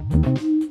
thank you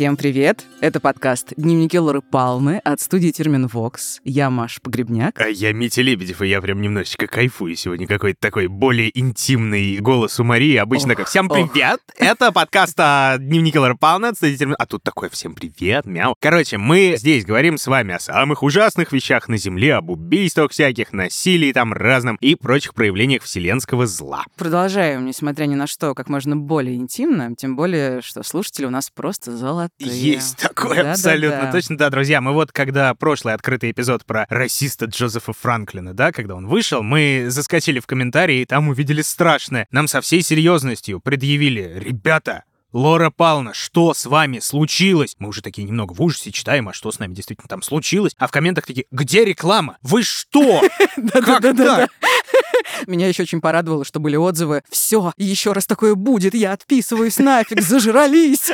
Всем привет! Это подкаст «Дневники Лоры Палмы» от студии Термин Вокс. Я Маш Погребняк. А я Митя Лебедев, и я прям немножечко кайфую сегодня. Какой-то такой более интимный голос у Марии. Обычно ох, как «Всем привет!» ох. Это подкаст «Дневники Лоры Палмы» от студии Термин... А тут такой «Всем привет!» Мяу. Короче, мы здесь говорим с вами о самых ужасных вещах на Земле, об убийствах всяких, насилии там разном и прочих проявлениях вселенского зла. Продолжаем, несмотря ни на что, как можно более интимно, тем более, что слушатели у нас просто золотые крутые. Есть такое, да, абсолютно да, да. точно. Да, друзья, мы вот когда прошлый открытый эпизод про расиста Джозефа Франклина, да, когда он вышел, мы заскочили в комментарии и там увидели страшное. Нам со всей серьезностью предъявили, ребята, Лора Павловна, что с вами случилось? Мы уже такие немного в ужасе читаем, а что с нами действительно там случилось? А в комментах такие, где реклама? Вы что? Как так? Меня еще очень порадовало, что были отзывы. Все, еще раз такое будет, я отписываюсь нафиг, зажрались.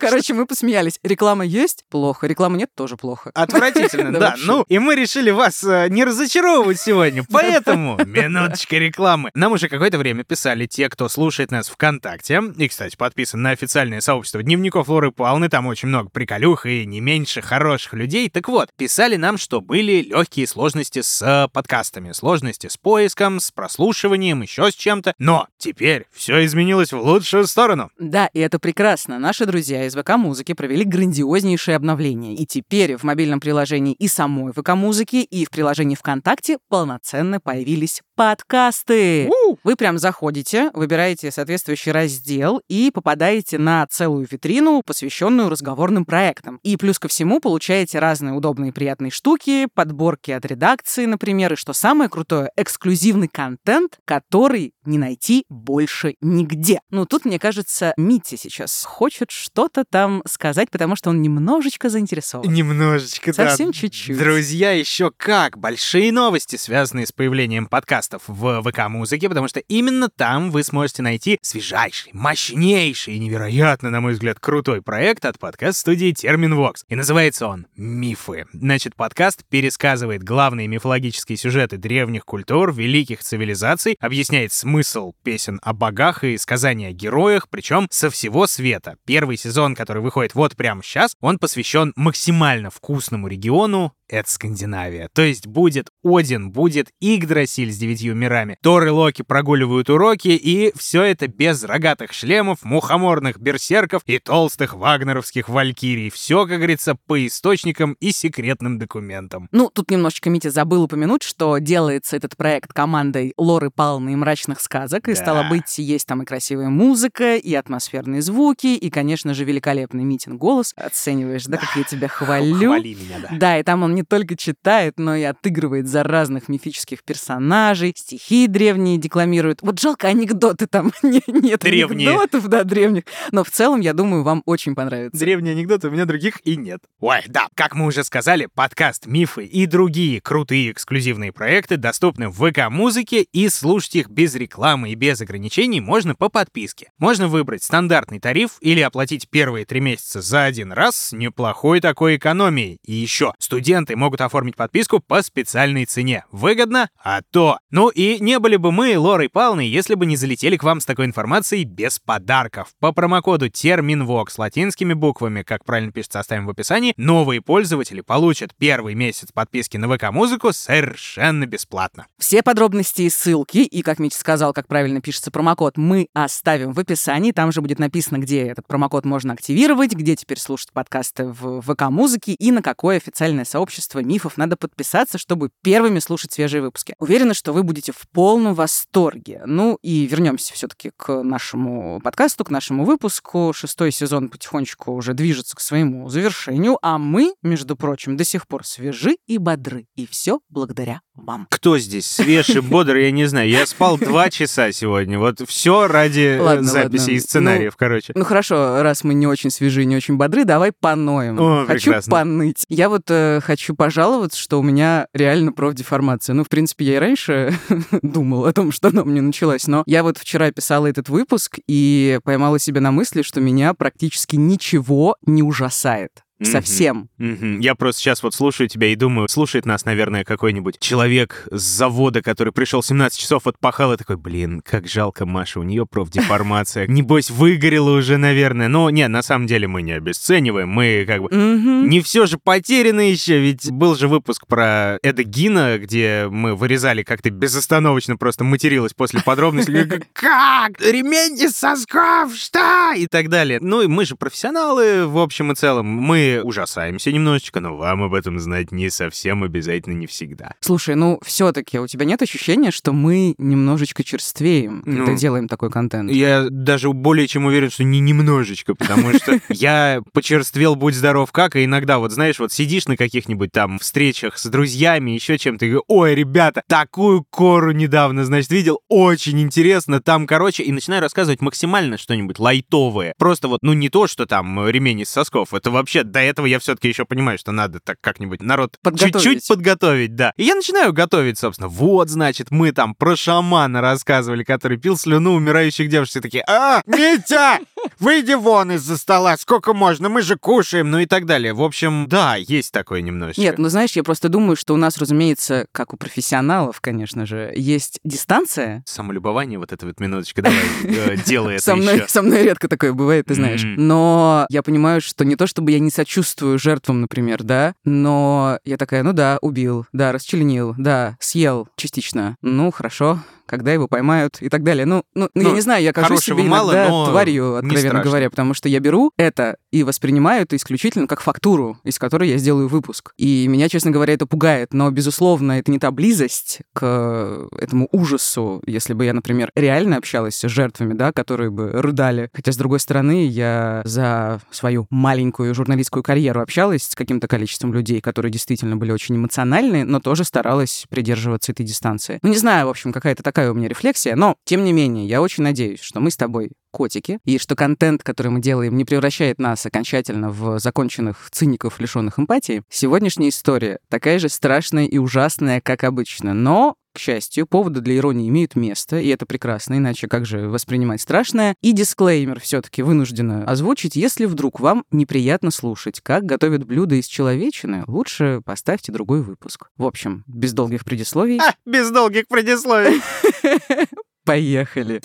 Короче, мы посмеялись. Реклама есть? Плохо. Реклама нет? Тоже плохо. Отвратительно, да. Ну, и мы решили вас э, не разочаровывать сегодня, поэтому минуточка рекламы. Нам уже какое-то время писали те, кто слушает нас ВКонтакте. И, кстати, подписан на официальное сообщество Дневников Лоры Павловны. Там очень много приколюх и не меньше хороших людей. Так вот, писали нам, что были легкие сложности с э, подкастами, сложности с поиском, с прослушиванием, еще с чем-то. Но теперь все изменилось в лучшую сторону. Да, и это прекрасно. Наши друзья из ВК-музыки провели грандиознейшее обновление. И теперь в мобильном приложении и самой ВК-музыки, и в приложении ВКонтакте полноценно появились подкасты. У! Вы прям заходите, выбираете соответствующий раздел и попадаете на целую витрину, посвященную разговорным проектам. И плюс ко всему получаете разные удобные и приятные штуки, подборки от редакции, например, и что самое крутое, эксклюзивный контент, который не найти больше нигде. Ну, тут, мне кажется, Митя сейчас хочет что-то там сказать, потому что он немножечко заинтересован. Немножечко, Совсем да. чуть-чуть. Друзья, еще как! Большие новости, связанные с появлением подкастов в ВК-музыке, потому что именно там вы сможете найти свежайший, мощнейший и невероятно, на мой взгляд, крутой проект от подкаст-студии Терминвокс. И называется он «Мифы». Значит, подкаст пересказывает главные мифологические сюжеты древних культур, великих цивилизаций, объясняет смысл песен о богах и сказания о героях, причем со всего света. Первый сезон, который выходит вот прямо сейчас, он посвящен максимально вкусному региону это Скандинавия. То есть будет Один, будет Игдрасиль с девятью мирами, Тор и Локи прогуливают уроки, и все это без рогатых шлемов, мухоморных берсерков и толстых вагнеровских валькирий. Все, как говорится, по источникам и секретным документам. Ну, тут немножечко Митя забыл упомянуть, что делается этот проект командой Лоры Палны и мрачных сказок, и да. стало быть, есть там и красивая музыка, и атмосферные звуки, и, конечно же, великолепный Митин голос. Оцениваешь, да, да. как я тебя хвалю? Хвали меня, да. Да, и там он не только читает, но и отыгрывает за разных мифических персонажей, стихи древние декламирует. Вот жалко, анекдоты там не, нет древние. анекдотов, да, древних. Но в целом, я думаю, вам очень понравится. Древние анекдоты, у меня других и нет. Ой, да, как мы уже сказали, подкаст «Мифы» и другие крутые эксклюзивные проекты доступны в ВК-музыке, и слушать их без рекламы и без ограничений можно по подписке. Можно выбрать стандартный тариф или оплатить первые три месяца за один раз с неплохой такой экономией. И еще, студенты могут оформить подписку по специальной цене. Выгодно? А то! Ну и не были бы мы, Лорой Павловной, если бы не залетели к вам с такой информацией без подарков. По промокоду TERMINVOX с латинскими буквами, как правильно пишется, оставим в описании, новые пользователи получат первый месяц подписки на ВК-музыку совершенно бесплатно. Все подробности и ссылки, и, как Митя сказал, как правильно пишется промокод, мы оставим в описании. Там же будет написано, где этот промокод можно активировать, где теперь слушать подкасты в ВК-музыке и на какое официальное сообщество мифов. Надо подписаться, чтобы первыми слушать свежие выпуски. Уверена, что вы будете в полном восторге. Ну и вернемся все-таки к нашему подкасту, к нашему выпуску. Шестой сезон потихонечку уже движется к своему завершению, а мы, между прочим, до сих пор свежи и бодры. И все благодаря вам. Кто здесь свеж и бодр, я не знаю. Я спал два часа сегодня. Вот все ради э, Ладно, записи ладно. и сценариев, короче. Ну хорошо, раз мы не очень свежи, не очень бодры, давай поноем. О, хочу прекрасно. поныть. Я вот э, хочу пожаловаться, что у меня реально профдеформация. Ну, в принципе, я и раньше думал о том, что она у меня началась, но я вот вчера писала этот выпуск и поймала себя на мысли, что меня практически ничего не ужасает. Совсем. Я просто сейчас вот слушаю тебя и думаю, слушает нас, наверное, какой-нибудь человек с завода, который пришел 17 часов отпахал, и такой, блин, как жалко Маша, у нее профдеформация. Небось, выгорела уже, наверное. Но не, на самом деле мы не обесцениваем, мы как бы... Не все же потеряно еще, ведь был же выпуск про Эда Гина, где мы вырезали, как ты безостановочно просто материлась после подробностей. Как- Как? Ремень из сосков? Что? И так далее. Ну и мы же профессионалы, в общем и целом. Мы ужасаемся немножечко, но вам об этом знать не совсем обязательно не всегда. Слушай, ну все-таки у тебя нет ощущения, что мы немножечко черствеем, Ну, когда делаем такой контент? Я даже более чем уверен, что не немножечко, потому что я почерствел, будь здоров как, и иногда вот, знаешь, вот сидишь на каких-нибудь там встречах с друзьями, еще чем-то, и ой, ребята, такую кору недавно, значит, видел, очень интересно, там, короче, и начинаю рассказывать максимально что-нибудь лайтовое. Просто вот, ну не то, что там ремень из сосков, это вообще, до этого я все-таки еще понимаю, что надо так как-нибудь народ Подготовить. чуть-чуть подготовить, да. И я начинаю готовить, собственно. Вот, значит, мы там про шамана рассказывали, который пил слюну умирающих девушек. Все такие, а, Митя, выйди вон из-за стола, сколько можно, мы же кушаем, ну и так далее. В общем, да, есть такое немножечко. Нет, ну знаешь, я просто думаю, что у нас, разумеется, как у профессионалов, конечно же, есть дистанция. Самолюбование, вот это вот минуточка, давай, э, делай это Со мной, со мной редко такое бывает, ты знаешь. Но я понимаю, что не то, чтобы я не сочувствую жертвам, например, да, но я такая, ну да, убил, да, расчленил, да, съел частично. Ну, хорошо, когда его поймают и так далее. Ну, ну, я Ну, не знаю, я кажусь хорошего себе мало, иногда но тварью, откровенно говоря, потому что я беру это и воспринимаю это исключительно как фактуру, из которой я сделаю выпуск. И меня, честно говоря, это пугает, но, безусловно, это не та близость к этому ужасу, если бы я, например, реально общалась с жертвами, да, которые бы рыдали. Хотя, с другой стороны, я за свою маленькую журналистскую карьеру общалась с каким-то количеством людей, которые действительно были очень эмоциональны, но тоже старалась придерживаться этой дистанции. Ну, не знаю, в общем, какая-то такая у меня рефлексия, но, тем не менее, я очень надеюсь, что мы с тобой котики, и что контент, который мы делаем, не превращает нас окончательно в законченных циников, лишенных эмпатии. Сегодняшняя история такая же страшная и ужасная, как обычно, но к счастью, поводы для иронии имеют место, и это прекрасно, иначе как же воспринимать страшное. И дисклеймер все-таки вынуждена озвучить, если вдруг вам неприятно слушать, как готовят блюда из человечины, лучше поставьте другой выпуск. В общем, без долгих предисловий, А, без долгих предисловий. поехали.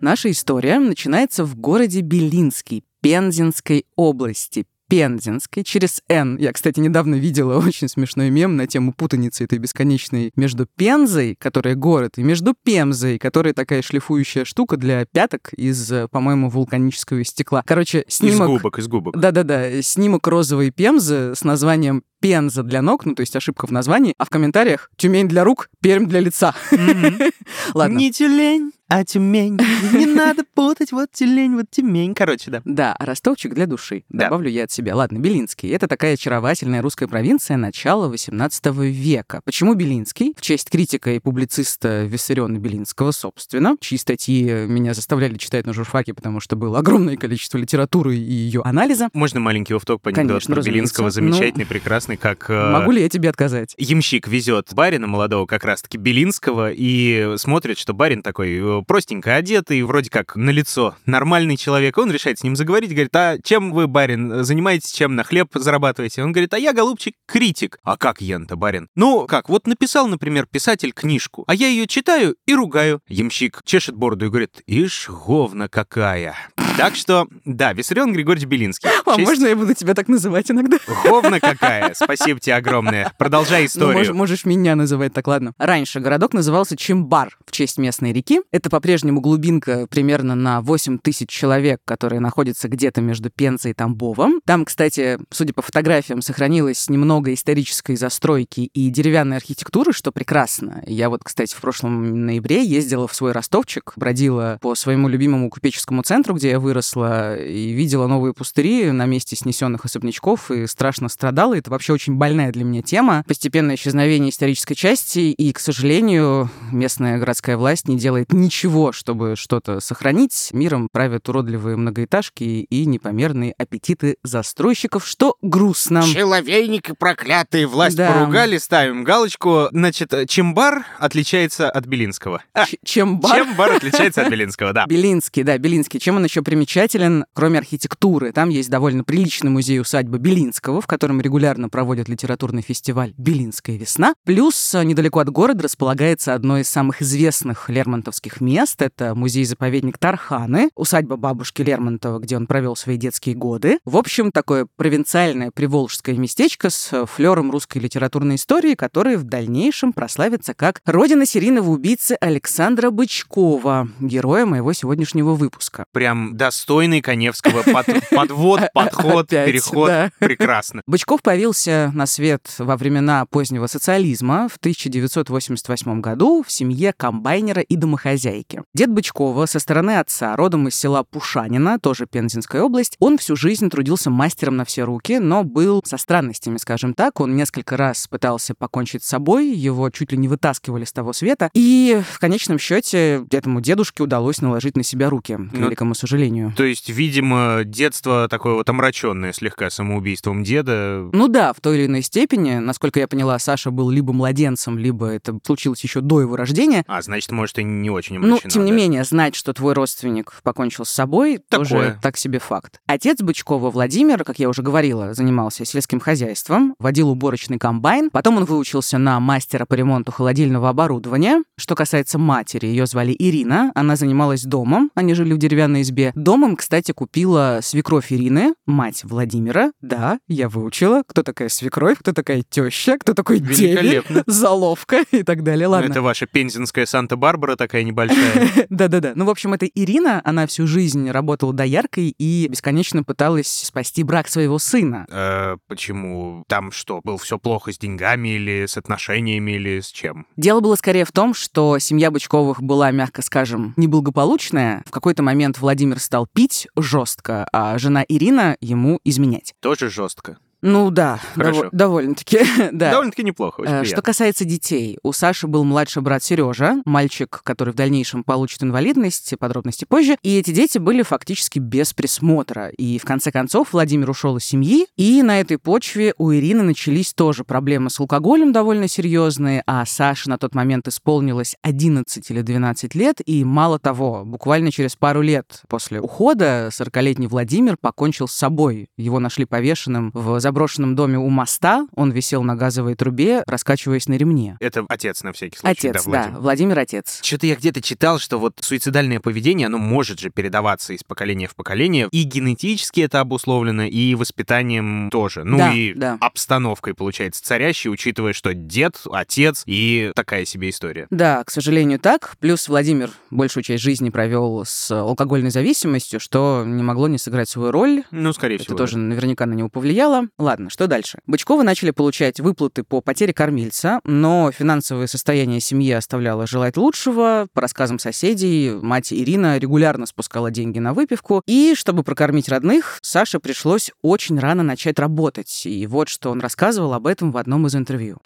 Наша история начинается в городе Белинский, Пензенской области. Пензенской через Н. Я, кстати, недавно видела очень смешной мем на тему путаницы этой бесконечной между Пензой, которая город, и между Пемзой, которая такая шлифующая штука для пяток из, э, по-моему, вулканического стекла. Короче, Из снимок... губок, из губок. Да-да-да, снимок розовой Пемзы с названием Пенза для ног, ну, то есть ошибка в названии, а в комментариях Тюмень для рук, Пермь для лица. Ладно. Не тюлень, а тюмень. Не надо путать, вот тюлень, вот тюмень. Короче, да. Да, ростовчик для души. Да. Добавлю я от себя. Ладно, Белинский. Это такая очаровательная русская провинция начала XVIII века. Почему Белинский? В честь критика и публициста Виссариона Белинского, собственно, чьи статьи меня заставляли читать на журфаке, потому что было огромное количество литературы и ее анализа. Можно маленький офтоп по анекдоту. Белинского, замечательный, прекрасный, как... э, Могу ли я тебе отказать? Ямщик везет барина молодого, как раз-таки Белинского, и смотрит, что барин такой э, простенько одетый, вроде как на лицо нормальный человек. Он решает с ним заговорить, говорит, а чем вы, барин, занимаетесь, чем на хлеб зарабатываете? Он говорит, а я, голубчик, критик. А как ян-то, барин? Ну, как, вот написал, например, писатель книжку, а я ее читаю и ругаю. Ямщик чешет бороду и говорит, ишь, говна какая. Так что, да, Виссарион Григорьевич Белинский. А честь- можно я буду тебя так называть иногда? Говна какая. Спасибо тебе огромное. Продолжай Ну, историю. мож- можешь меня называть так, ладно. Раньше городок назывался Чимбар в честь местной реки. Это по-прежнему глубинка примерно на 8 тысяч человек, которая находится где-то между Пензой и Тамбовом. Там, кстати, судя по фотографиям, сохранилось немного исторической застройки и деревянной архитектуры, что прекрасно. Я вот, кстати, в прошлом ноябре ездила в свой ростовчик, бродила по своему любимому купеческому центру, где я выросла и видела новые пустыри на месте снесенных особнячков и страшно страдала. Это вообще очень больная для меня тема. Постепенное исчезновение исторической части, и, к сожалению, местная городская власть не делает ничего, чтобы что-то сохранить. Миром правят уродливые многоэтажки и непомерные аппетиты застройщиков, что грустно. Человейник и проклятые власть Да. поругали, ставим галочку. Значит, Чембар отличается от Белинского. А, Ч- Чем бар... Чембар отличается от Белинского, да. Белинский, да, Белинский. Чем он еще примечателен, кроме архитектуры? Там есть довольно приличный музей-усадьба Белинского, в котором регулярно проводят литературный фестиваль «Белинская весна». Плюс э, недалеко от города располагается одно из самых известных лермонтовских мест. Это музей-заповедник Тарханы, усадьба бабушки Лермонтова, где он провел свои детские годы. В общем, такое провинциальное приволжское местечко с э, флером русской литературной истории, которое в дальнейшем прославится как родина серийного убийцы Александра Бычкова, героя моего сегодняшнего выпуска. Прям достойный Коневского под- подвод, подход, Опять, переход. да. Прекрасно. Бычков появился на свет во времена позднего социализма в 1988 году в семье комбайнера и домохозяйки. Дед Бычкова со стороны отца, родом из села Пушанина, тоже Пензенская область, он всю жизнь трудился мастером на все руки, но был со странностями, скажем так. Он несколько раз пытался покончить с собой, его чуть ли не вытаскивали с того света. И в конечном счете этому дедушке удалось наложить на себя руки, к Ну, великому сожалению. То есть, видимо, детство такое вот омраченное слегка самоубийством деда. Ну да, в той или иной степени. Насколько я поняла, Саша был либо младенцем, либо это случилось еще до его рождения. А, значит, может, и не очень Ну, омрачено. тем не да. менее, знать, что твой родственник покончил с собой, тоже Такое. так себе факт. Отец Бычкова Владимир, как я уже говорила, занимался сельским хозяйством, водил уборочный комбайн. Потом он выучился на мастера по ремонту холодильного оборудования. Что касается матери, ее звали Ирина. Она занималась домом, они жили в деревянной избе. Домом, кстати, купила свекровь Ирины, мать Владимира. Да, я выучила, кто такая свекровь, кто такая теща, кто такой деверь, заловка и так далее. Ну, Ладно. Это ваша пензенская Санта-Барбара такая небольшая. Да-да-да. Ну, в общем, это Ирина, она всю жизнь работала дояркой и бесконечно пыталась спасти брак своего сына. Э, Почему? Там что, было все плохо с деньгами или с отношениями или с чем? Дело было скорее в том, что семья Бычковых была, мягко скажем, неблагополучная. В какой-то момент Владимир стал пить жестко, а жена Ирина ему изменять. Тоже жестко. Ну да, дово- довольно-таки, да. Довольно-таки неплохо, очень Э, Что приятно. касается детей, у Саши был младший брат Сережа, мальчик, который в дальнейшем получит инвалидность, подробности позже. И эти дети были фактически без присмотра. И в конце концов Владимир ушел из семьи, и на этой почве у Ирины начались тоже проблемы с алкоголем довольно серьезные, а Саше на тот момент исполнилось 11 или 12 лет, и мало того, буквально через пару лет после ухода 40-летний Владимир покончил с собой. Его нашли повешенным в заброшенном доме у моста, он висел на газовой трубе, раскачиваясь на ремне. Это отец на всякий случай. Отец, да, да, Владимир. Владимир отец. Что-то я где-то читал, что вот суицидальное поведение, оно может же передаваться из поколения в поколение. И генетически это обусловлено, и воспитанием тоже. Ну Да, и да. обстановкой, получается, царящей, учитывая, что дед, отец и такая себе история. Да, к сожалению, так. Плюс Владимир большую часть жизни провел с алкогольной зависимостью, что не могло не сыграть свою роль. Ну, скорее Это всего. тоже наверняка на него повлияло. Ладно, что дальше? Бычковы начали получать выплаты по потере кормильца, но финансовое состояние семьи оставляло желать лучшего. По рассказам соседей, мать Ирина регулярно спускала деньги на выпивку. И чтобы прокормить родных, Саше пришлось очень рано начать работать. И вот что он рассказывал об этом в одном из интервью.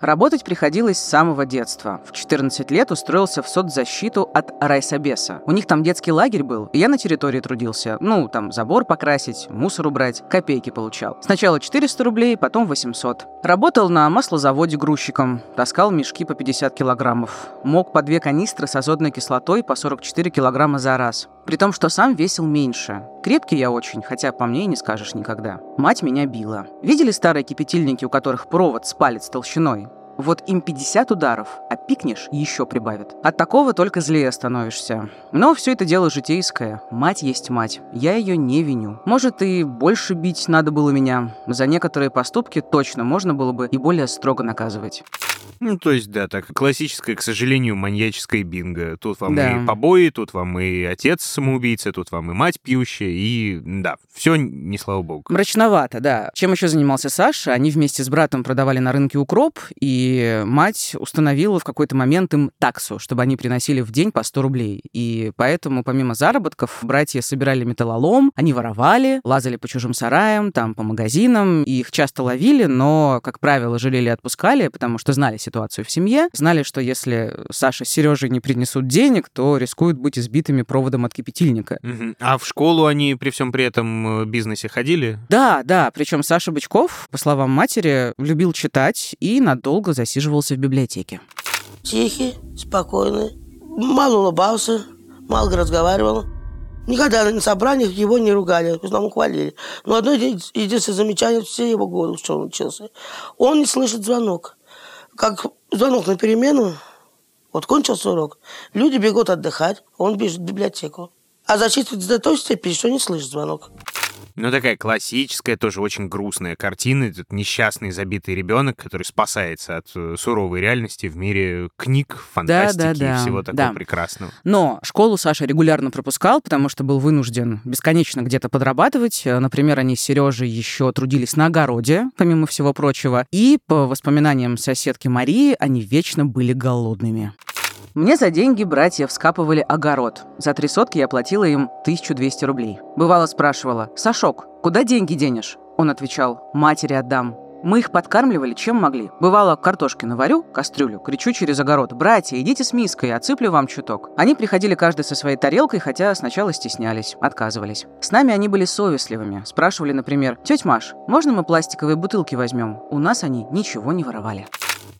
Работать приходилось с самого детства. В 14 лет устроился в соцзащиту от райсобеса. У них там детский лагерь был, и я на территории трудился. Ну, там забор покрасить, мусор убрать, копейки получал. Сначала 400 рублей, потом 800. Работал на маслозаводе грузчиком, таскал мешки по 50 килограммов. Мог по две канистры с азотной кислотой по 44 килограмма за раз. При том, что сам весил меньше. Крепкий я очень, хотя по мне и не скажешь никогда. Мать меня била. Видели старые кипятильники, у которых провод с палец толщиной? Вот им 50 ударов, а пикнешь еще прибавит. От такого только злее становишься. Но все это дело житейское. Мать есть мать. Я ее не виню. Может, и больше бить надо было меня. За некоторые поступки точно можно было бы и более строго наказывать. Ну, то есть, да, так, классическое, к сожалению, маньяческое бинго. Тут вам Да. и побои, тут вам и отец самоубийца, тут вам и мать пьющая, и, да, все не слава богу. Мрачновато, да. Чем еще занимался Саша? Они вместе с братом продавали на рынке укроп, и И мать установила в какой-то момент им таксу, чтобы они приносили в день по 100 рублей. И поэтому, помимо заработков, братья собирали металлолом, они воровали, лазали по чужим сараям, там, по магазинам, и их часто ловили, но, как правило, жалели и отпускали, потому что знали ситуацию в семье, знали, что если Саша с Сережей не принесут денег, то рискуют быть избитыми проводом от кипятильника. А в школу они при всем при этом э, бизнесе ходили? Да, да, причем Саша Бычков, по словам матери, любил читать и надолго засиживался в библиотеке. Тихий, спокойный, мало улыбался, мало разговаривал. Никогда на собраниях его не ругали, основном хвалили. Но одно еди- единственное замечание все его годы, что он учился. Он не слышит звонок. Как звонок на перемену, вот кончился урок, люди бегут отдыхать, он бежит в библиотеку. А зачитывать до той степени, что не слышит звонок. Ну, такая классическая, тоже очень грустная картина. Этот несчастный забитый ребенок, который спасается от э, суровой реальности в мире книг, фантастики да, да, и всего такого да. прекрасного. Но школу Саша регулярно пропускал, потому что был вынужден бесконечно где-то подрабатывать. Э, Например, они с Сережей еще трудились на огороде, помимо всего прочего. И, по воспоминаниям соседки Марии, они вечно были голодными. Мне за деньги братья вскапывали огород. За три сотки я платила им 1200 рублей. Бывало спрашивала, «Сашок, куда деньги денешь?» Он отвечал, «Матери отдам». Мы их подкармливали чем могли. Бывало, картошки наварю, кастрюлю, кричу через огород, «Братья, идите с миской, отсыплю вам чуток». Они приходили каждый со своей тарелкой, хотя сначала стеснялись, отказывались. С нами они были совестливыми. Спрашивали, например, «Тетя Маш, можно мы пластиковые бутылки возьмем?» У нас они ничего не воровали.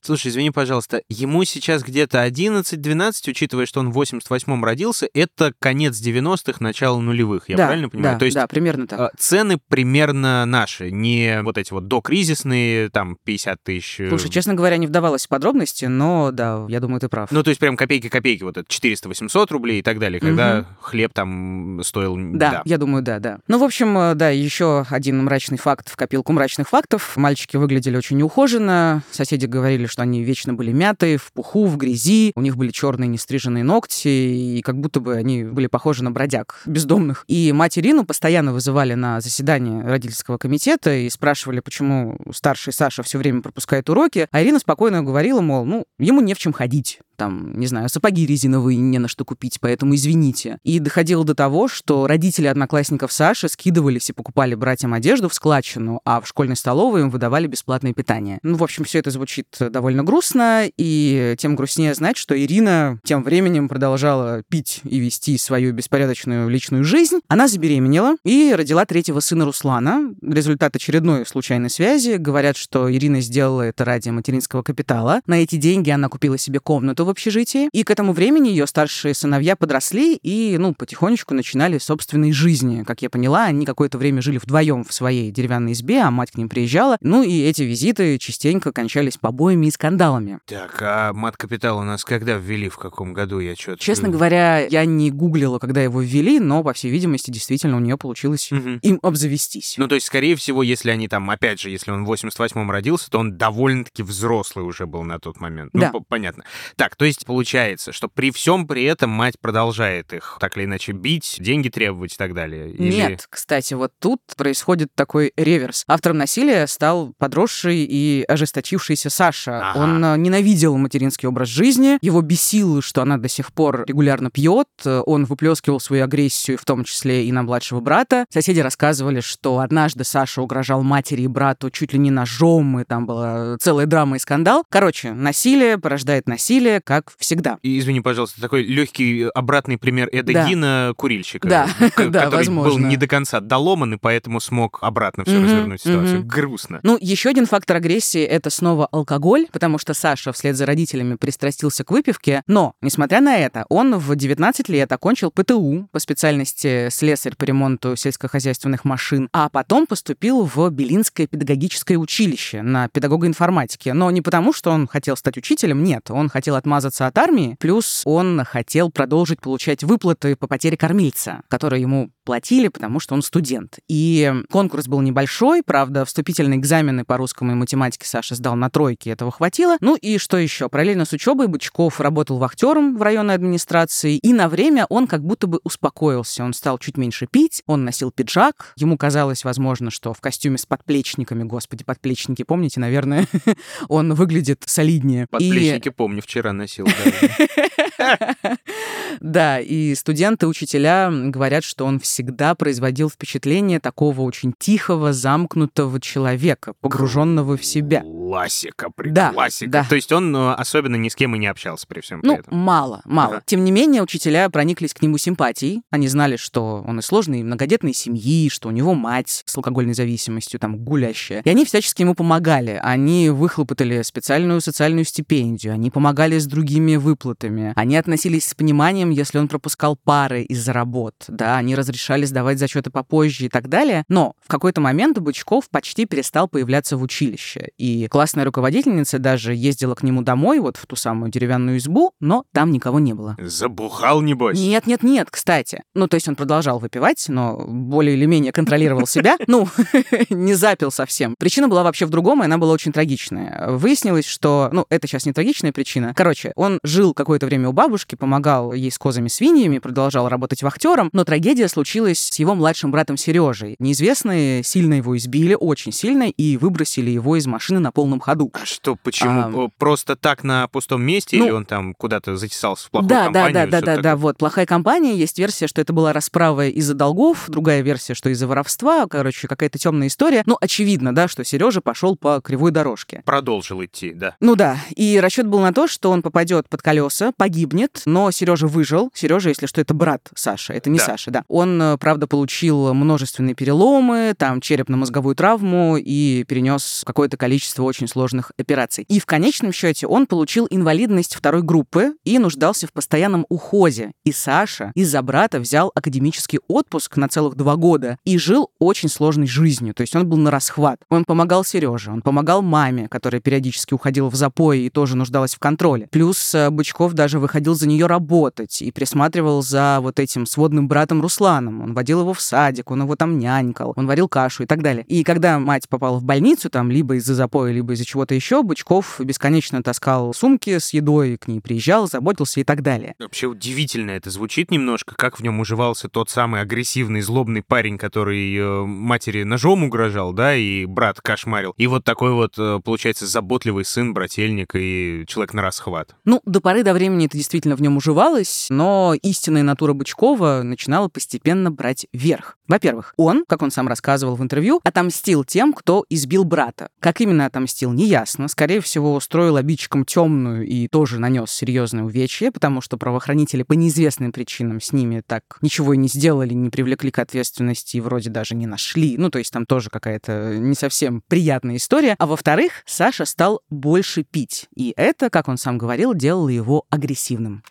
Слушай, извини, пожалуйста, ему сейчас где-то 11-12, учитывая, что он в 88-м родился, это конец 90-х, начало нулевых, я да, правильно понимаю? Да, То есть да, примерно так. э, цены примерно наши, не вот эти вот докризисные, там, 50 тысяч. э, Слушай, честно говоря, не вдавалась в подробности, но да, я думаю, ты прав. Ну, то есть прям копейки-копейки, вот это 400-800 рублей и так далее, когда хлеб там стоил... Да, я думаю, да, да. Ну, в общем, э, да, еще один мрачный факт в копилку мрачных фактов. Мальчики выглядели очень неухоженно. Соседи говорили, что они вечно были мятые, в пуху, в грязи. У них были черные нестриженные ногти, и как будто бы они были похожи на бродяг бездомных. И мать Ирину постоянно вызывали на заседание родительского комитета и спрашивали, почему старший Саша все время пропускает уроки. А Ирина спокойно говорила, мол, ну, ему не в чем ходить там, не знаю, сапоги резиновые не на что купить, поэтому извините. И доходило до того, что родители одноклассников Саши скидывались и покупали братьям одежду в складчину, а в школьной столовой им выдавали бесплатное питание. Ну, в общем, все это звучит довольно грустно, и тем грустнее знать, что Ирина тем временем продолжала пить и вести свою беспорядочную личную жизнь. Она забеременела и родила третьего сына Руслана. Результат очередной случайной связи. Говорят, что Ирина сделала это ради материнского капитала. На эти деньги она купила себе комнату в общежитии. И к этому времени ее старшие сыновья подросли и, ну, потихонечку начинали собственной жизни. Как я поняла, они какое-то время жили вдвоем в своей деревянной избе, а мать к ним приезжала. Ну и эти визиты частенько кончались побоями и скандалами. Так, а мат-капитал у нас когда ввели, в каком году? Я что-то... Честно говоря, я не гуглила, когда его ввели, но, по всей видимости, действительно у нее получилось Мгм. им обзавестись. Ну, то есть, скорее всего, если они там, опять же, если он в 88-м родился, то он довольно-таки взрослый уже был на тот момент. Да. Ну, по- понятно. Так, то есть, получается, что при всем при этом мать продолжает их так или иначе бить, деньги требовать и так далее. Или- Нет, кстати, вот тут происходит такой реверс. Автором насилия стал подросший и ожесточившийся Саша. Ага. Он э, ненавидел материнский образ жизни, его бесило, что она до сих пор регулярно пьет, он выплескивал свою агрессию, в том числе и на младшего брата. Соседи рассказывали, что однажды Саша угрожал матери и брату чуть ли не ножом, и там была целая драма и скандал. Короче, насилие порождает насилие, как всегда. И, Извини, пожалуйста, такой легкий обратный пример Эда Да. Гина, курильщика, Да, к- да, который был возможно. не до конца доломан, и поэтому смог обратно все развернуть ситуацию. Грустно. Ну, еще один фактор агрессии — это снова алкоголь, потому что Саша вслед за родителями пристрастился к выпивке. Но, несмотря на это, он в 19 лет окончил ПТУ по специальности слесарь по ремонту сельскохозяйственных машин, а потом поступил в Белинское педагогическое училище на педагога информатики. Но не потому, что он хотел стать учителем, нет, он хотел отмазаться отмазаться от армии, плюс он хотел продолжить получать выплаты по потере кормильца, которые ему платили, потому что он студент. И конкурс был небольшой, правда, вступительные экзамены по русскому и математике Саша сдал на тройке, этого хватило. Ну и что еще? Параллельно с учебой Бычков работал вахтером в районной администрации, и на время он как будто бы успокоился. Он стал чуть меньше пить, он носил пиджак, ему казалось, возможно, что в костюме с подплечниками, господи, подплечники, помните, наверное, он выглядит солиднее. Подплечники, и... помню, вчера 話を伺う、Да, и студенты, учителя говорят, что он всегда производил впечатление такого очень тихого, замкнутого человека, погруженного в себя. Классика, при да, классика. Да. То есть он э, особенно ни с кем и не общался при всем ну, этом. мало, мало. Да. Тем не менее, учителя прониклись к нему симпатией. Они знали, что он из сложной многодетной семьи, что у него мать с алкогольной зависимостью, там, гулящая. И они всячески ему помогали. Они выхлопотали специальную социальную стипендию, они помогали с другими выплатами. Они относились с пониманием, если он пропускал пары из-за работ, да, они разрешали сдавать зачеты попозже и так далее. Но в какой-то момент Бычков почти перестал появляться в училище. И классная руководительница даже ездила к нему домой, вот в ту самую деревянную избу, но там никого не было. Забухал, небось? Нет, нет, нет, кстати. Ну, то есть он продолжал выпивать, но более или менее контролировал себя. Ну, не запил совсем. Причина была вообще в другом, и она была очень трагичная. Выяснилось, что... Ну, это сейчас не трагичная причина. Короче, он жил какое-то время у бабушки, помогал ей с козами-свиньями, продолжал работать вахтером, но трагедия случилась с его младшим братом Сережей. Неизвестные сильно его избили, очень сильно, и выбросили его из машины на полном ходу. А что, почему? А, Просто так на пустом месте ну, или он там куда-то затесался в плохую да, компанию? Да, да, да, да, да, вот, плохая компания. Есть версия, что это была расправа из-за долгов, другая версия, что из-за воровства, короче, какая-то темная история. Ну, очевидно, да, что Сережа пошел по кривой дорожке. Продолжил идти, да. Ну да, и расчет был на то, что он попадет под колеса, погибнет, но Сережа выжил. Сережа, если что, это брат Саша, это не да. Саша, да. Он, э, правда, получил множественные переломы, там черепно-мозговую травму и перенес какое-то количество очень сложных операций. И в конечном счете он получил инвалидность второй группы и нуждался в постоянном уходе. И Саша из-за брата взял академический отпуск на целых два года и жил очень сложной жизнью. То есть он был на расхват. Он помогал Сереже, он помогал маме, которая периодически уходила в запой и тоже нуждалась в контроле. Плюс э, Бычков даже выходил за нее работать и присматривал за вот этим сводным братом Русланом. Он водил его в садик, он его там нянькал, он варил кашу и так далее. И когда мать попала в больницу, там, либо из-за запоя, либо из-за чего-то еще, Бычков бесконечно таскал сумки с едой, к ней приезжал, заботился и так далее. Вообще удивительно это звучит немножко, как в нем уживался тот самый агрессивный, злобный парень, который э, матери ножом угрожал, да, и брат кошмарил. И вот такой вот, э, получается, заботливый сын, брательник и человек на расхват. Ну, до поры до времени это действительно в нем уживалось, но истинная натура Бычкова начинала постепенно брать верх. Во-первых, он, как он сам рассказывал в интервью, отомстил тем, кто избил брата. Как именно отомстил, неясно. Скорее всего, устроил обидчикам темную и тоже нанес серьезное увечье, потому что правоохранители по неизвестным причинам с ними так ничего и не сделали, не привлекли к ответственности и вроде даже не нашли. Ну, то есть там тоже какая-то не совсем приятная история. А во-вторых, Саша стал больше пить. И это, как он сам говорил, делало его агрессивным.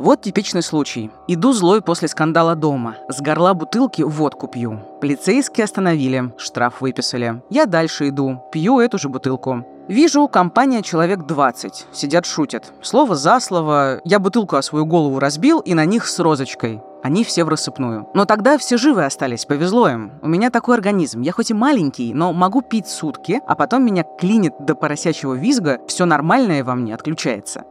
Вот типичный случай. Иду злой после скандала дома. С горла бутылки водку пью. Полицейские остановили, штраф выписали. Я дальше иду, пью эту же бутылку. Вижу, компания человек 20. Сидят, шутят. Слово за слово. Я бутылку о свою голову разбил и на них с розочкой. Они все в рассыпную. Но тогда все живы остались, повезло им. У меня такой организм. Я хоть и маленький, но могу пить сутки, а потом меня клинит до поросячьего визга, все нормальное во мне отключается.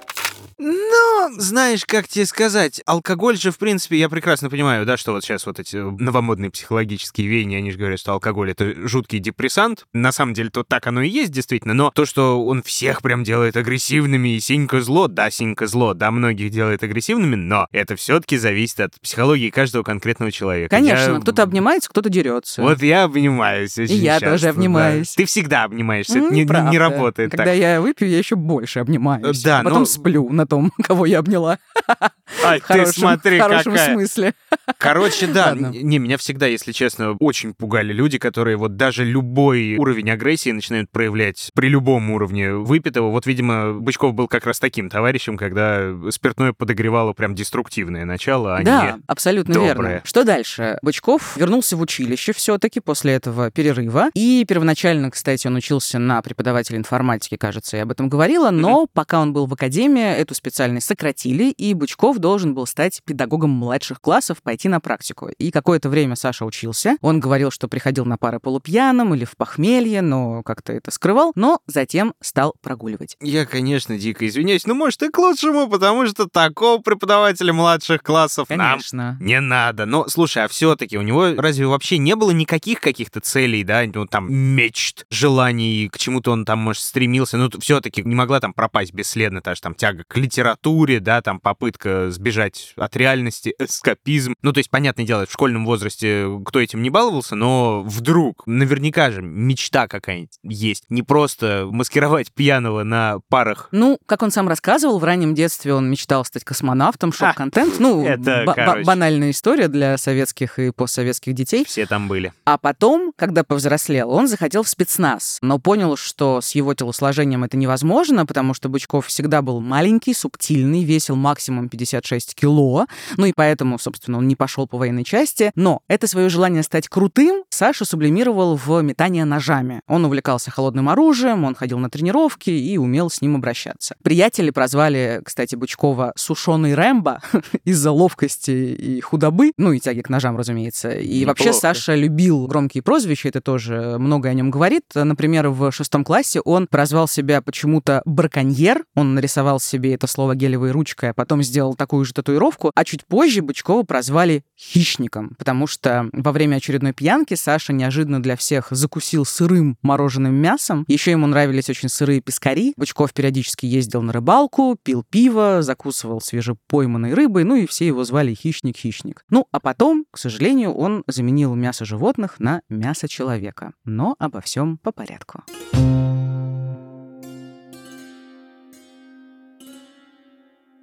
Ну, знаешь, как тебе сказать, алкоголь же, в принципе, я прекрасно понимаю, да, что вот сейчас вот эти новомодные психологические веяния, они же говорят, что алкоголь — это жуткий депрессант. На самом деле, то так оно и есть, действительно, но то, что он всех прям делает агрессивными, и синька зло, да, синька зло, да, многих делает агрессивными, но это все таки зависит от психологии каждого конкретного человека. Конечно, я... кто-то обнимается, кто-то дерется. Вот я обнимаюсь очень И я часто, тоже обнимаюсь. Да. Ты всегда обнимаешься, это не, не, не работает Когда так. я выпью, я еще больше обнимаюсь. Да, Потом но... сплю на том, кого я обняла. Ай, ты смотри, в хорошем какая. смысле. Короче, да, не, меня всегда, если честно, очень пугали люди, которые вот даже любой уровень агрессии начинают проявлять при любом уровне выпитого. Вот, видимо, Бычков был как раз таким товарищем, когда спиртное подогревало прям деструктивное начало, а да, не абсолютно доброе. верно. Что дальше? Бычков вернулся в училище все-таки после этого перерыва. И первоначально, кстати, он учился на преподавателя информатики, кажется, я об этом говорила, но mm-hmm. пока он был в академии, эту специальность сократили, и Бычков должен был стать педагогом младших классов, пойти на практику. И какое-то время Саша учился. Он говорил, что приходил на пары полупьяным или в похмелье, но как-то это скрывал, но затем стал прогуливать. Я, конечно, дико извиняюсь, но может и к лучшему, потому что такого преподавателя младших классов Конечно. нам не надо. Но, слушай, а все-таки у него разве вообще не было никаких каких-то целей, да, ну там мечт, желаний, к чему-то он там, может, стремился, ну все-таки не могла там пропасть бесследно та же там тяга к литературе, да, там попытка сбежать от реальности, эскапизм. Ну, то есть, понятное дело, в школьном возрасте кто этим не баловался, но вдруг, наверняка же, мечта какая-нибудь есть. Не просто маскировать пьяного на парах. Ну, как он сам рассказывал, в раннем детстве он мечтал стать космонавтом, шоп-контент. Ну, это, короче. банальная история для советских и постсоветских детей. Все там были. А потом, когда повзрослел, он захотел в спецназ, но понял, что с его телосложением это невозможно, потому что Бычков всегда был маленький, субтильный, весил максимум 56 кило, ну и поэтому, собственно, он не пошел по военной части. Но это свое желание стать крутым Саша сублимировал в метание ножами. Он увлекался холодным оружием, он ходил на тренировки и умел с ним обращаться. Приятели прозвали, кстати, Бычкова «сушеный Рэмбо» из-за ловкости и худобы, ну и тяги к ножам, разумеется. И вообще Неплохо. Саша любил громкие прозвища, это тоже многое о нем говорит. Например, в шестом классе он прозвал себя почему-то браконьер, он нарисовал себе это слово гелевой ручкой, а потом сделал такую же татуировку, а чуть позже Бычкова прозвали хищником, потому что во время очередной пьянки Саша неожиданно для всех закусил сырым мороженым мясом. Еще ему нравились очень сырые пескари. Бычков периодически ездил на рыбалку, пил пиво, закусывал свежепойманной рыбой, ну и все его звали хищник-хищник. Ну, а потом, к сожалению, он заменил мясо животных на мясо человека. Но обо всем по порядку.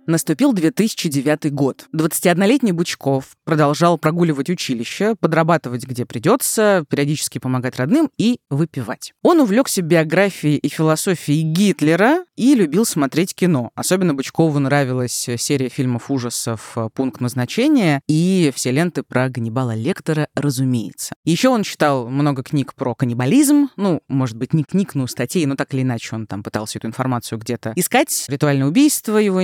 Наступил 2009 год. 21-летний Бучков продолжал прогуливать училище, подрабатывать где придется, периодически помогать родным и выпивать. Он увлекся биографией и философией Гитлера и любил смотреть кино. Особенно Бучкову нравилась серия фильмов ужасов «Пункт назначения» и все ленты про Ганнибала Лектора, разумеется. Еще он читал много книг про каннибализм, ну, может быть, не книг, но статей, но так или иначе он там пытался эту информацию где-то искать. Ритуальное убийство его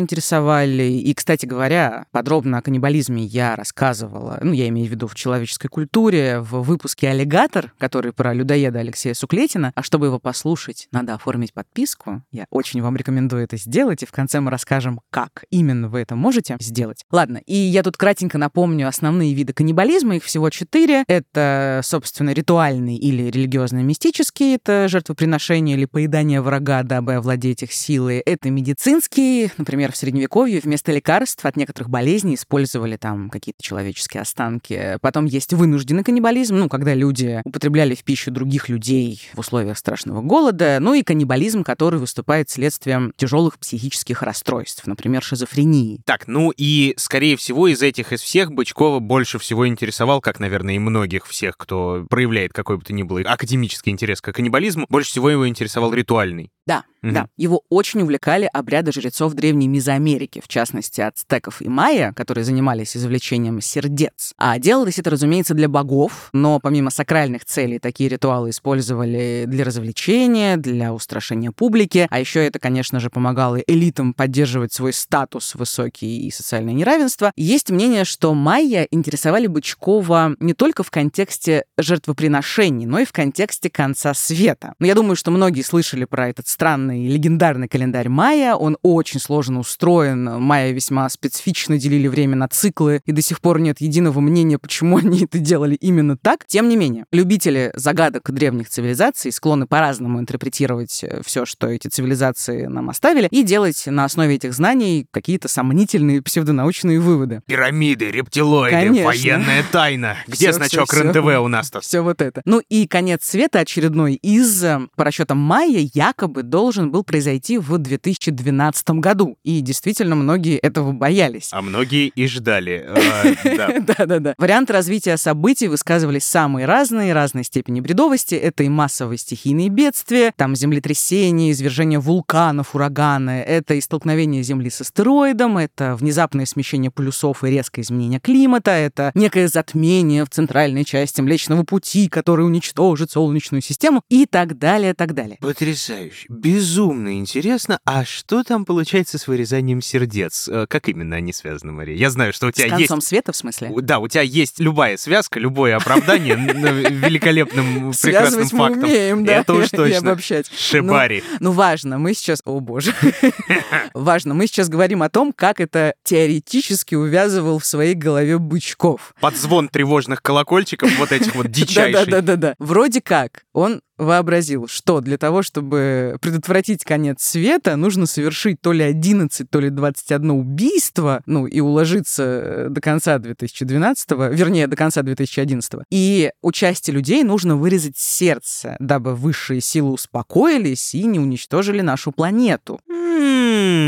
интересовали. И, кстати говоря, подробно о каннибализме я рассказывала, ну, я имею в виду в человеческой культуре, в выпуске «Аллигатор», который про людоеда Алексея Суклетина. А чтобы его послушать, надо оформить подписку. Я очень вам рекомендую это сделать, и в конце мы расскажем, как именно вы это можете сделать. Ладно, и я тут кратенько напомню основные виды каннибализма, их всего четыре. Это, собственно, ритуальный или религиозно-мистический, это жертвоприношение или поедание врага, дабы овладеть их силой. Это медицинский, например, в Средневековье вместо лекарств от некоторых болезней использовали там какие-то человеческие останки. Потом есть вынужденный каннибализм, ну, когда люди употребляли в пищу других людей в условиях страшного голода. Ну и каннибализм, который выступает следствием тяжелых психических расстройств, например, шизофрении. Так, ну и, скорее всего, из этих, из всех Бычкова больше всего интересовал, как, наверное, и многих всех, кто проявляет какой бы то ни было академический интерес к каннибализму, больше всего его интересовал ритуальный. Да, Мгм. да. Его очень увлекали обряды жрецов Древней Мезоамерики, в частности, ацтеков и майя, которые занимались извлечением сердец. А делалось это, разумеется, для богов, но помимо сакральных целей такие ритуалы использовали для развлечения, для устрашения публики, а еще это, конечно же, помогало элитам поддерживать свой статус высокий и социальное неравенство. Есть мнение, что майя интересовали Бычкова не только в контексте жертвоприношений, но и в контексте конца света. Но я думаю, что многие слышали про этот странный легендарный календарь майя. Он очень сложно устроен. Майя весьма специфично делили время на циклы, и до сих пор нет единого мнения, почему они это делали именно так. Тем не менее, любители загадок древних цивилизаций склонны по-разному интерпретировать все, что эти цивилизации нам оставили, и делать на основе этих знаний какие-то сомнительные псевдонаучные выводы. Пирамиды, рептилоиды, Конечно. военная тайна. Где Всё, значок всё, всё. РЕН-ТВ у нас-то? Все вот это. Ну и конец света очередной из, э, по расчетам Майя, якобы должен был произойти в 2012 году. И действительно, многие этого боялись. А многие и ждали. Да. Да-да-да. Варианты развития событий высказывались самые разные, разной степени бредовости. Это и массовые стихийные бедствия, там землетрясения, извержение вулканов, ураганы. Это и столкновение Земли с астероидом, это внезапное смещение полюсов и резкое изменение климата, это некое затмение в центральной части Млечного Пути, который уничтожит Солнечную систему и так далее, так далее. Потрясающе. Безумно интересно. А что там получается с вырезанием сердец? Э, Как именно они связаны, Мария? Я знаю, что у С тебя концом есть... света, в смысле? Да, у тебя есть любая связка, любое оправдание великолепным, прекрасным Связывать мы фактом. умеем, да, Это уж точно. обобщать. Шибари. Ну, важно, мы сейчас... О, боже. Важно, мы сейчас говорим о том, как это теоретически увязывал в своей голове Бычков. Под звон тревожных колокольчиков вот этих вот дичайших. Да-да-да-да. Вроде как он вообразил, что для того, чтобы предотвратить конец света, нужно совершить то ли 11, то ли 21 убийство, ну, и уложиться э, до конца 2012, вернее, до конца 2011. И у части людей нужно вырезать сердце, дабы высшие силы успокоились и не уничтожили нашу планету. М,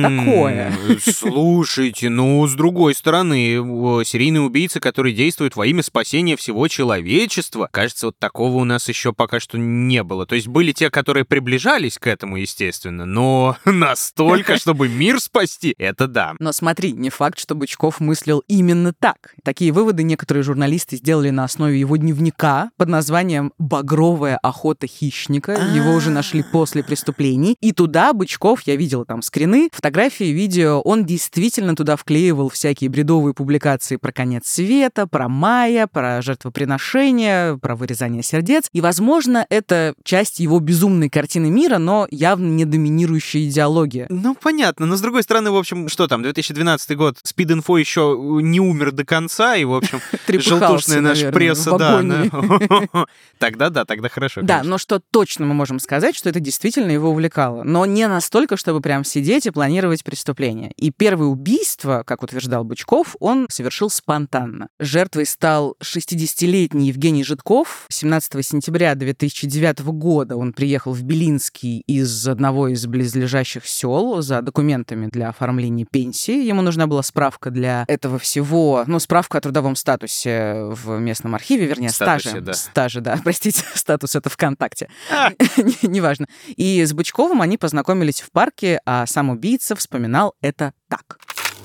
Такое. Слушайте, ну, с другой стороны, серийный убийца, который действует во имя спасения всего человечества, кажется, вот такого у нас еще пока что не было. То есть были те, которые приближались к этому, естественно, но настолько, чтобы мир спасти, это да. Но смотри, не факт, что Бычков мыслил именно так. Такие выводы некоторые журналисты сделали на основе его дневника под названием «Багровая охота хищника». Его уже нашли после преступлений. И туда Бычков, я видела там скрины, фотографии, видео, он действительно туда вклеивал всякие бредовые публикации про конец света, про майя, про жертвоприношения, про вырезание сердец. И, возможно, это часть его безумной картины мира, но явно не доминирующая идеология. Ну, понятно, но с другой стороны, в общем, что там, 2012 год, Спид-инфо еще не умер до конца, и, в общем, желтушная наша пресса, да, Тогда да, тогда хорошо. Да, но что точно мы можем сказать, что это действительно его увлекало. Но не настолько, чтобы прям сидеть и планировать преступление. И первое убийство, как утверждал Бычков, он совершил спонтанно. Жертвой стал 60-летний Евгений Житков. 17 сентября 2009 года он приехал в Белинский из одного из близлежащих сел за документами для оформления пенсии. Ему нужна была справка для этого всего, ну, справка о трудовом статусе в местном архиве, вернее, Статусе, стаже. да. Стаже, да. Простите, статус это ВКонтакте. А. Не- Неважно. И с Бычковым они познакомились в парке, а сам убийца вспоминал это так.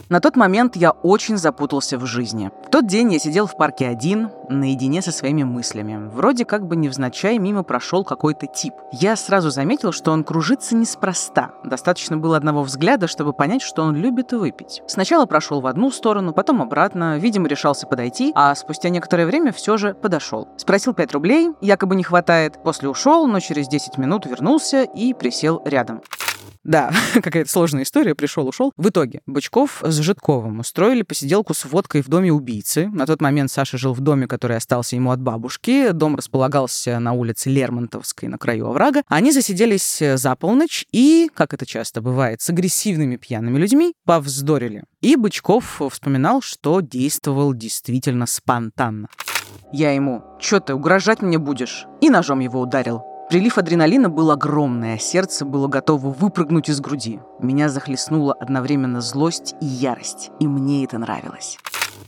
На тот момент я очень запутался в жизни. В тот день я сидел в парке один, наедине со своими мыслями. Вроде как бы невзначай мимо прошел какой-то тип. Я сразу заметил, что он кружится неспроста. Достаточно было одного взгляда, чтобы понять, что он любит выпить. Сначала прошел в одну сторону, потом обратно, видимо, решался подойти, а спустя некоторое время все же подошел. Спросил 5 рублей, якобы не хватает, после ушел, но через 10 минут вернулся и присел рядом. Да, какая-то сложная история, пришел, ушел. В итоге Бычков с Житковым устроили посиделку с водкой в доме убийцы. На тот момент Саша жил в доме, который остался ему от бабушки. Дом располагался на улице Лермонтовской, на краю оврага. Они засиделись э, за полночь и, как это часто бывает, с агрессивными пьяными людьми повздорили. И Бычков вспоминал, что действовал действительно спонтанно. Я ему «Чё ты, угрожать мне будешь?» и ножом его ударил. Прилив адреналина был огромный, а сердце было готово выпрыгнуть из груди. Меня захлестнула одновременно злость и ярость, и мне это нравилось.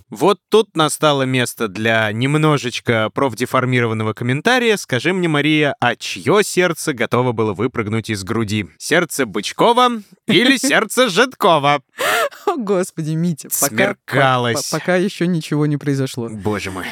Вот тут настало место для немножечко профдеформированного комментария. Скажи мне, Мария, а чье сердце готово было выпрыгнуть из груди? Сердце Бычкова или сердце Житкова? О, господи, Митя, пока, по- пока еще ничего не произошло. Боже мой.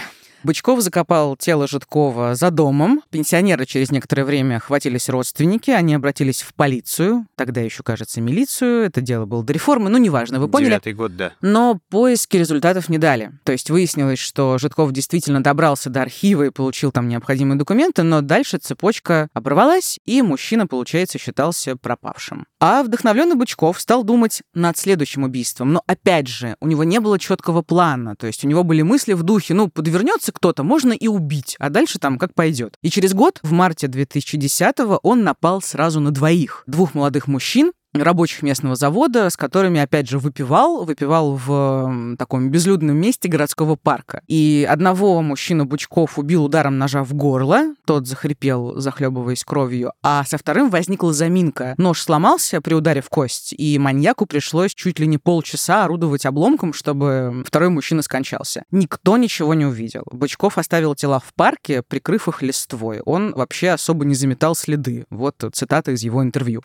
Бычков закопал тело Житкова за домом. Пенсионера через некоторое время хватились родственники. Они обратились в полицию. Тогда еще, кажется, милицию. Это дело было до реформы. Ну, неважно, вы поняли. Девятый год, да. Но поиски результатов не дали. То есть выяснилось, что Житков действительно добрался до архива и получил там необходимые документы, но дальше цепочка оборвалась, и мужчина, получается, считался пропавшим. А вдохновленный Бычков стал думать над следующим убийством. Но опять же, у него не было четкого плана. То есть у него были мысли в духе, ну, подвернется кто-то, можно и убить, а дальше там как пойдет. И через год, в марте 2010-го, он напал сразу на двоих. Двух молодых мужчин, рабочих местного завода, с которыми, опять же, выпивал, выпивал в таком безлюдном месте городского парка. И одного мужчину Бучков убил ударом ножа в горло, тот захрипел, захлебываясь кровью, а со вторым возникла заминка. Нож сломался при ударе в кость, и маньяку пришлось чуть ли не полчаса орудовать обломком, чтобы второй мужчина скончался. Никто ничего не увидел. Бычков оставил тела в парке, прикрыв их листвой. Он вообще особо не заметал следы. Вот цитата из его интервью.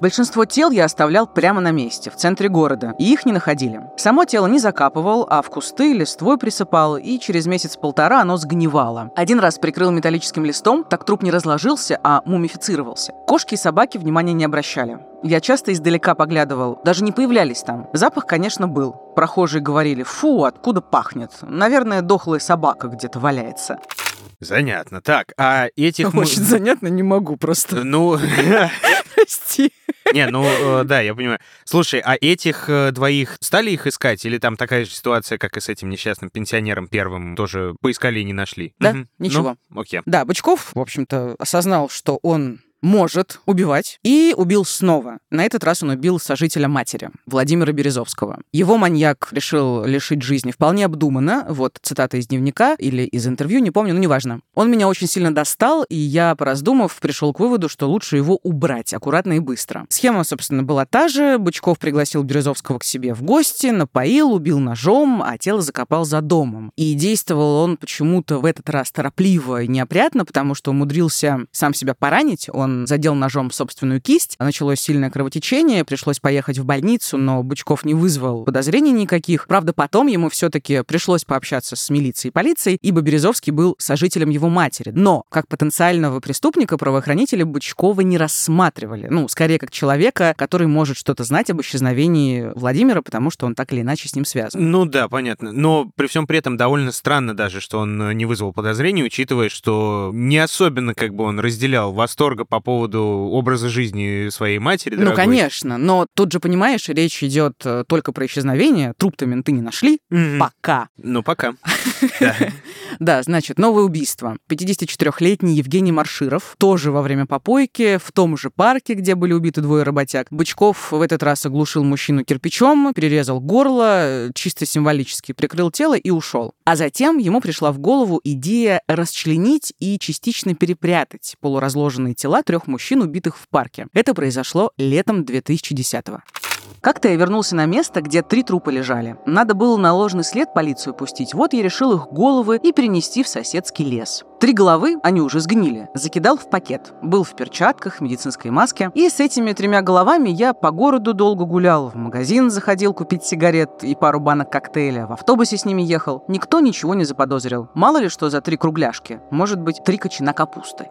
Большинство тел тел я оставлял прямо на месте, в центре города, и их не находили. Само тело не закапывал, а в кусты листвой присыпал, и через месяц-полтора оно сгнивало. Один раз прикрыл металлическим листом, так труп не разложился, а мумифицировался. Кошки и собаки внимания не обращали. Я часто издалека поглядывал, даже не появлялись там. Запах, конечно, был. Прохожие говорили, фу, откуда пахнет? Наверное, дохлая собака где-то валяется. Занятно. Так, а этих... мы- Очень занятно, не могу просто. Ну, Прости. Не, ну, э, да, я понимаю. Слушай, а этих э, двоих стали их искать? Или там такая же ситуация, как и с этим несчастным пенсионером первым, тоже поискали и не нашли? Да, ничего. Ну, окей. Да, Бычков, в общем-то, осознал, что он может убивать, и убил снова. На этот раз он убил сожителя матери, Владимира Березовского. Его маньяк решил лишить жизни вполне обдуманно. Вот цитата из дневника или из интервью, не помню, но неважно. Он меня очень сильно достал, и я, пораздумав, пришел к выводу, что лучше его убрать аккуратно и быстро. Схема, собственно, была та же. Бычков пригласил Березовского к себе в гости, напоил, убил ножом, а тело закопал за домом. И действовал он почему-то в этот раз торопливо и неопрятно, потому что умудрился сам себя поранить. Он задел ножом собственную кисть, началось сильное кровотечение, пришлось поехать в больницу, но Бычков не вызвал подозрений никаких. Правда, потом ему все-таки пришлось пообщаться с милицией и полицией, ибо Березовский был сожителем его матери. Но как потенциального преступника правоохранители Бычкова не рассматривали. Ну, скорее, как человека, который может что-то знать об исчезновении Владимира, потому что он так или иначе с ним связан. Ну да, понятно. Но при всем при этом довольно странно даже, что он э, не вызвал подозрений, учитывая, что не особенно как бы он разделял восторга по поводу образа жизни своей матери. Ну, дорогой. конечно, но тут же, понимаешь, речь идет э, только про исчезновение. Труп-то менты не нашли. Мгм. Пока. Ну, пока. Да. Значит, новое убийство. 54-летний Евгений Марширов, тоже во время попойки, в том же парке, где были убиты двое работяг. Бычков в этот раз оглушил мужчину кирпичом, перерезал горло, чисто символически прикрыл тело и ушел. А затем ему пришла в голову идея расчленить и частично перепрятать полуразложенные тела трех мужчин, убитых в парке. Это произошло летом 2010-го. Как-то я вернулся на место, где три трупа лежали. Надо было на ложный след полицию пустить, вот я решил их головы и перенести в соседский лес. Три головы, они уже сгнили, закидал в пакет. Был в перчатках, медицинской маске. И с этими тремя головами я по городу долго гулял, в магазин заходил купить сигарет и пару банок коктейля, в автобусе с ними ехал. Никто ничего не заподозрил. Мало ли что за три кругляшки. Может быть, три кочана капусты.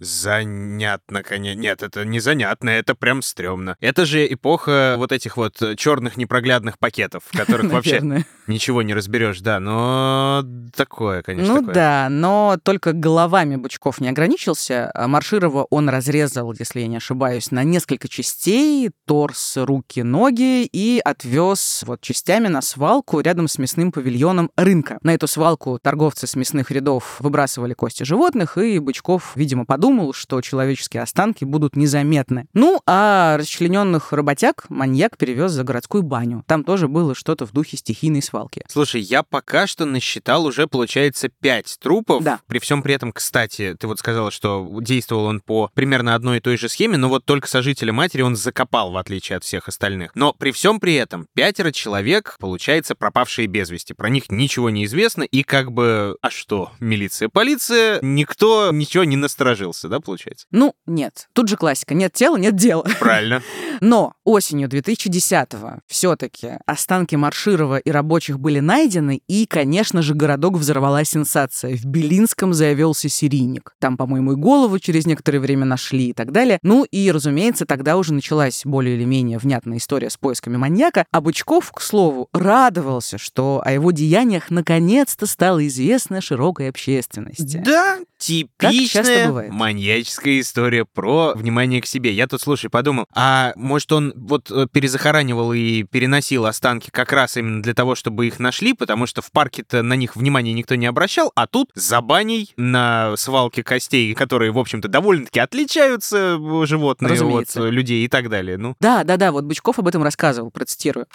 Занятно, конечно. Нет, это не занятно, это прям стрёмно. Это же эпоха вот этих вот черных непроглядных пакетов, в которых вообще ничего не разберешь, да, но такое, конечно, Ну такое. да, но только головами Бычков не ограничился. А Марширова он разрезал, если я не ошибаюсь, на несколько частей, торс, руки, ноги, и отвез вот частями на свалку рядом с мясным павильоном рынка. На эту свалку торговцы с мясных рядов выбрасывали кости животных, и Бычков, видимо, подумал, что человеческие останки будут незаметны. Ну, а расчлененных работяг маньяк перевез за городскую баню. Там тоже было что-то в духе стихийной свалки. Слушай, я пока что насчитал уже, получается, пять трупов. Да. При всем при этом, кстати, ты вот сказала, что действовал он по примерно одной и той же схеме, но вот только сожителя матери он закопал, в отличие от всех остальных. Но при всем при этом пятеро человек, получается, пропавшие без вести. Про них ничего не известно, и как бы... А что? Милиция, полиция, никто ничего не насторожился, да, получается? Ну, нет. Тут же классика. Нет тела, нет дела. Правильно. Но осенью 2010-го все-таки останки Марширова и рабочих были найдены, и, конечно же, городок взорвала сенсация. В Белинском завелся серийник. Там, по-моему, и голову через некоторое время нашли и так далее. Ну и, разумеется, тогда уже началась более или менее внятная история с поисками маньяка. А Бычков, к слову, радовался, что о его деяниях наконец-то стало известно широкой общественности. Да, типичная маньяческая история про внимание к себе. Я тут, слушай, подумал, а может он вот э, перезахоранивал и переносил останки как раз именно для того, чтобы их нашли, потому что в парке-то на них внимания никто не обращал, а тут за баней на свалке костей, которые, в общем-то, довольно-таки отличаются э, животные от Разумеется. э, людей и так далее. Ну, Да, да, да, вот Бычков об этом рассказывал, процитирую.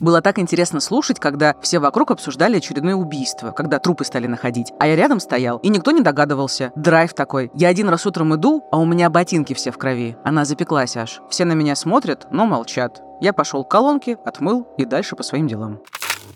Было так интересно слушать, когда все вокруг обсуждали очередное убийство, когда трупы стали находить. А я рядом стоял, и никто не догадывался. Драйв такой. Я один раз утром иду, а у меня ботинки все в крови. Она запеклась аж. Все на меня смотрят, но молчат. Я пошел к колонке, отмыл и дальше по своим делам.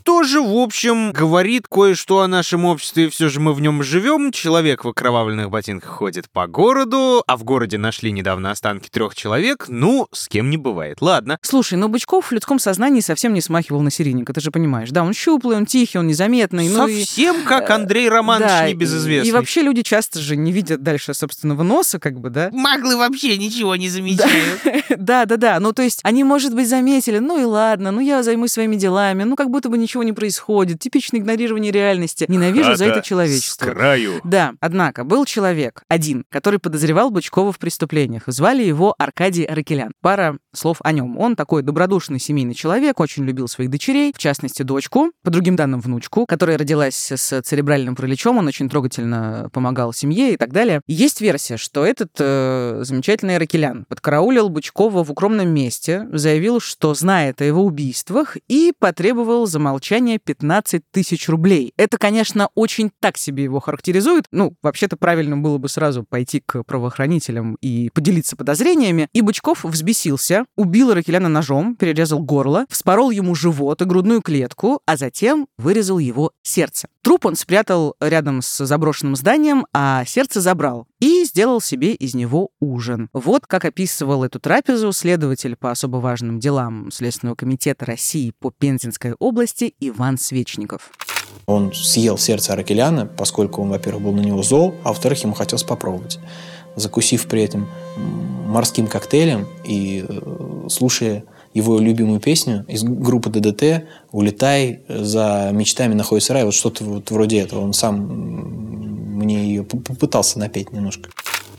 Тоже, в общем, говорит кое-что о нашем обществе, все же мы в нем живем. Человек в окровавленных ботинках ходит по городу, а в городе нашли недавно останки трех человек. Ну, с кем не бывает. Ладно. Слушай, но Бычков в людском сознании совсем не смахивал на серийника, ты же понимаешь. Да, он щуплый, он тихий, он незаметный. Ну и... Совсем как Андрей Романович Да, небезызвестный. И вообще люди часто же не видят дальше собственного носа, как бы, да? Маглы вообще ничего не замечают. Да, да, да. Ну, то есть они, может быть, заметили, ну и ладно, ну я займусь своими делами, ну как будто бы ничего не происходит. Типичное игнорирование реальности. Ненавижу за это Хата человечество. С краю. Да, однако был человек, один, который подозревал Бычкова в преступлениях. Звали его Аркадий Аракелян. Пара слов о нем. Он такой добродушный семейный человек, очень любил своих дочерей, в частности, дочку, по другим данным, внучку, которая родилась с церебральным параличом. Он очень трогательно помогал семье и так далее. Есть версия, что этот э, замечательный Аракелян подкараулил Бычкова в укромном месте, заявил, что знает о его убийствах и потребовал за молчание 15 тысяч рублей. Это, конечно, очень так себе его характеризует. Ну, вообще-то правильно было бы сразу пойти к правоохранителям и поделиться подозрениями. И Бычков взбесился, убил Ракеляна ножом, перерезал горло, вспорол ему живот и грудную клетку, а затем вырезал его сердце. Труп он спрятал рядом с заброшенным зданием, а сердце забрал и сделал себе из него ужин. Вот как описывал эту трапезу следователь по особо важным делам Следственного комитета России по Пензенской области Иван Свечников. Он съел сердце Аракеляна, поскольку он, во-первых, был на него зол, а во-вторых, ему хотелось попробовать. Закусив при этом морским коктейлем и э, слушая его любимую песню из группы ДДТ «Улетай, за мечтами находится рай», вот что-то вот вроде этого. Он сам мне ее попытался напеть немножко.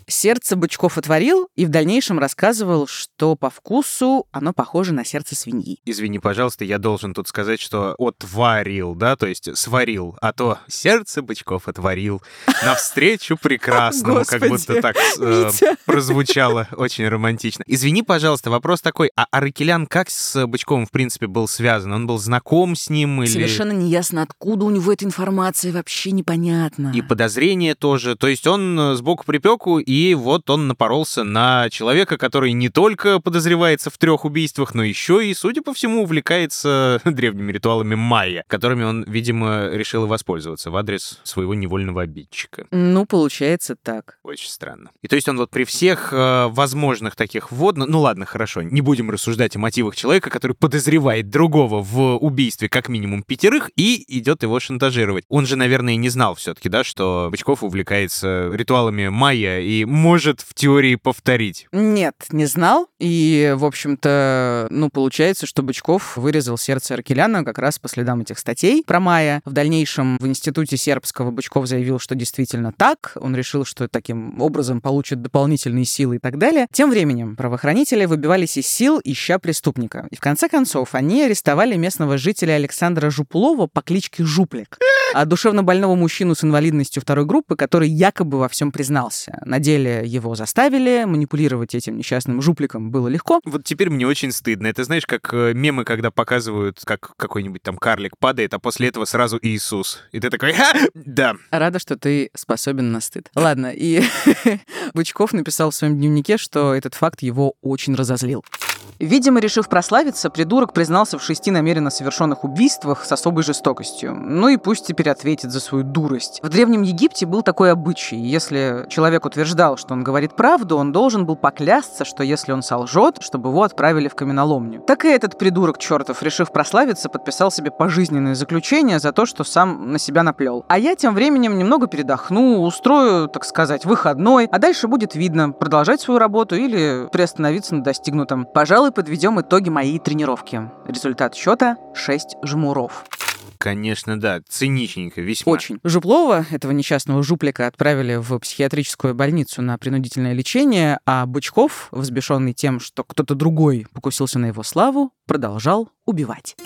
Сердце Бычков отварил и в дальнейшем рассказывал, что по вкусу оно похоже на сердце свиньи. Извини, пожалуйста, я должен тут сказать, что отварил, да, то есть сварил, а то сердце бычков отварил навстречу прекрасному, как будто так э, прозвучало очень романтично. Извини, пожалуйста, вопрос такой, а Аракелян как с Бычковым, в принципе, был связан? Он был знаком с ним или... Совершенно неясно, откуда у него эта информация, вообще непонятно. И подозрения тоже. То есть он э, сбоку припеку, и вот он напоролся на человека, который не только подозревается в трех убийствах, но еще и, судя по всему, увлекается древними ритуалами майя, которыми он, видимо, решил и воспользоваться в адрес своего невольного обидчика. Ну, получается так. Очень странно. И то есть он вот при всех э, возможных таких вводных... Ну ладно, хорошо, не будем рассуждать о мотивах человека, который подозревает другого в убийстве как минимум пятерых и идет его шантажировать. Он же, наверное, не знал все-таки, да, что Бычков увлекается ритуалами майя и может в теории повторить. Нет, не знал. И, в общем-то, ну, получается, что Бычков вырезал сердце Аркеляна как раз по следам этих статей про Майя. В дальнейшем в Институте сербского Бычков заявил, что действительно так. Он решил, что таким образом получит дополнительные силы и так далее. Тем временем правоохранители выбивались из сил, ища преступника. И в конце концов они арестовали местного жителя Александра Жуплова по кличке Жуплик. А душевно больного мужчину с инвалидностью второй группы, который якобы во всем признался. На деле его заставили, манипулировать этим несчастным жупликом было легко. Вот теперь мне очень стыдно. Это знаешь, как э, мемы, когда показывают, как какой-нибудь там карлик падает, а после этого сразу Иисус. И ты такой, «Ха! да, Рада, что ты способен на стыд. Ладно, и Бычков написал в своем дневнике, что этот факт его очень разозлил. Видимо, решив прославиться, придурок признался в шести намеренно совершенных убийствах с особой жестокостью. Ну и пусть теперь ответит за свою дурость. В Древнем Египте был такой обычай. Если человек утверждал, что он говорит правду, он должен был поклясться, что если он солжет, чтобы его отправили в каменоломню. Так и этот придурок чертов, решив прославиться, подписал себе пожизненное заключение за то, что сам на себя наплел. А я тем временем немного передохну, устрою, так сказать, выходной, а дальше будет видно, продолжать свою работу или приостановиться на достигнутом. Пожалуй, подведем итоги моей тренировки. Результат счета 6 жмуров. Конечно, да, циничненько, весьма. Очень. Жуплова, этого несчастного жуплика, отправили в психиатрическую больницу на принудительное лечение, а Бычков, взбешенный тем, что кто-то другой покусился на его славу, продолжал убивать.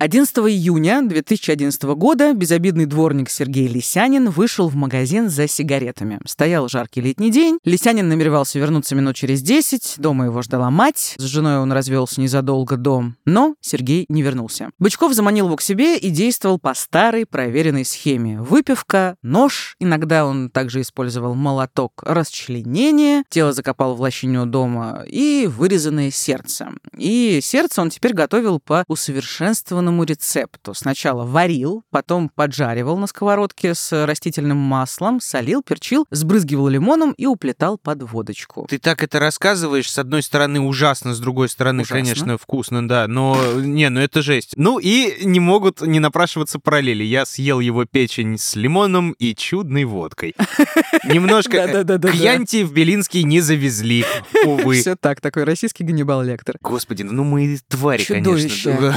11 июня 2011 года безобидный дворник Сергей Лисянин вышел в магазин за сигаретами. Стоял жаркий летний день. Лисянин намеревался вернуться минут через 10. Дома его ждала мать. С женой он развелся незадолго до. Но Сергей не вернулся. Бычков заманил его к себе и действовал по старой проверенной схеме. Выпивка, нож, иногда он также использовал молоток, расчленение, тело закопал в лощине дома и вырезанное сердце. И сердце он теперь готовил по усовершенствованному рецепту. Сначала варил, потом поджаривал на сковородке с растительным маслом, солил, перчил, сбрызгивал лимоном и уплетал под водочку. Ты так это рассказываешь, с одной стороны ужасно, с другой стороны, Ужасно. конечно, вкусно, да, но не, ну это жесть. Ну и не могут не напрашиваться параллели. Я съел его печень с лимоном и чудной водкой. Немножко Да-да-да-да-да. Кьянти в Белинский не завезли, увы. Все так, такой российский Ганнибал Лектор. Господи, ну мы твари, конечно.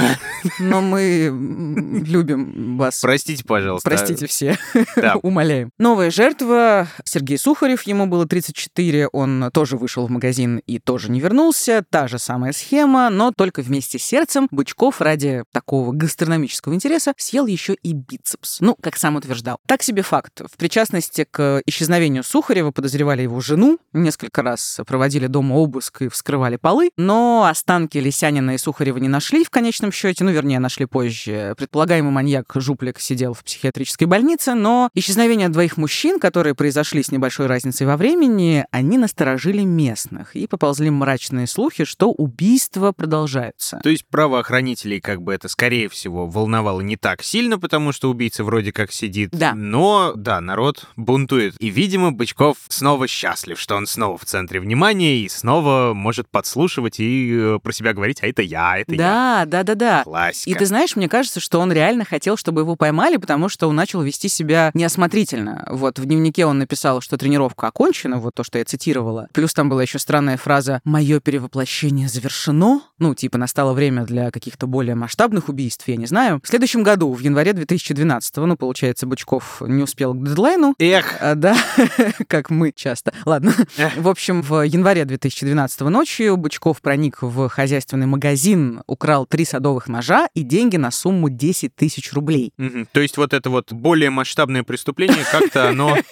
Но мы любим вас. Простите, пожалуйста. Простите все, Да. умоляем. Новая жертва Сергей Сухарев, ему было 34, он тоже вышел в магазин и тоже не вернулся. Та же самая схема, но только вместе с сердцем Бычков ради такого гастрономического интереса съел еще и бицепс. Ну, как сам утверждал. Так себе факт. В причастности к исчезновению Сухарева подозревали его жену, несколько раз проводили дома обыск и вскрывали полы, но останки Лисянина и Сухарева не нашли в конечном счете, ну, вернее, нашли позже. Предполагаемый маньяк Жуплик сидел в психиатрической больнице, но исчезновение двоих мужчин, которые произошли с небольшой разницей во времени, они насторожили местных, и поползли мрачные слухи, что убийства продолжаются. То есть правоохранителей как бы это, скорее всего, волновало не так сильно, потому что убийца вроде как сидит. Да. Но, да, народ бунтует. И, видимо, Бычков снова счастлив, что он снова в центре внимания и снова может подслушивать и э, про себя говорить, а это я, это я. Да, да, да, да. Классика. И ты знаешь, мне кажется, что он реально хотел, чтобы его поймали, потому что он начал вести себя неосмотрительно. Вот в дневнике он написал, что тренировка окончена, вот то, что я цитировала. Плюс там была еще странная фраза «Мое перевоплощение завершено». Ну, типа, настало время для каких-то более масштабных убийств, я не знаю. В следующем году, в январе 2012, ну, получается, Бычков не успел к дедлайну, Эх, а, да, как мы часто. Ладно. Эх. В общем, в январе 2012 ночью Бычков проник в хозяйственный магазин, украл три садовых ножа и деньги на сумму 10 тысяч рублей. Мгм. То есть вот это вот более масштабное преступление, как-то оно...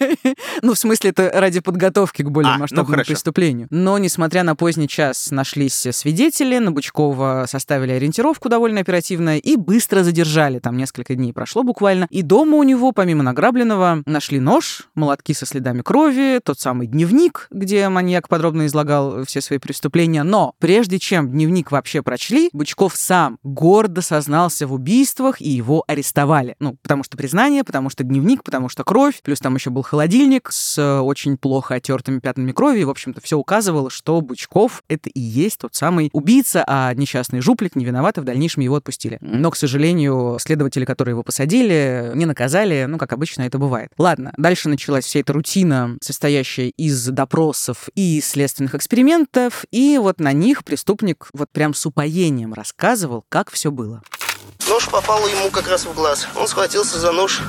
Ну, в смысле, это ради подготовки к более А, ну масштабному преступлению. Но, несмотря на поздний час, нашлись свидетели, на Бычкова составили ориентировку довольно оперативно и быстро задержали. Там несколько дней прошло буквально. И дома у него, помимо награбленного, нашли нож, молотки со следами крови, тот самый дневник, где маньяк подробно излагал все свои преступления. Но прежде чем дневник вообще прочли, Бычков сам гордо сознался в убийствах, и его арестовали. Ну, потому что признание, потому что дневник, потому что кровь, плюс там еще был холодильник с э, очень плохо оттертыми пятнами крови, и, в общем-то, все указывало, что Бычков — это и есть тот самый убийца, а несчастный жуплик не виноват, и в дальнейшем его отпустили. Но, к сожалению, следователи, которые его посадили, не наказали, ну, как обычно это бывает. Ладно, дальше началась вся эта рутина, состоящая из допросов и следственных экспериментов, и вот на них преступник вот прям с упоением рассказывал, как все было. Нож попал ему как раз в глаз. Он схватился за нож.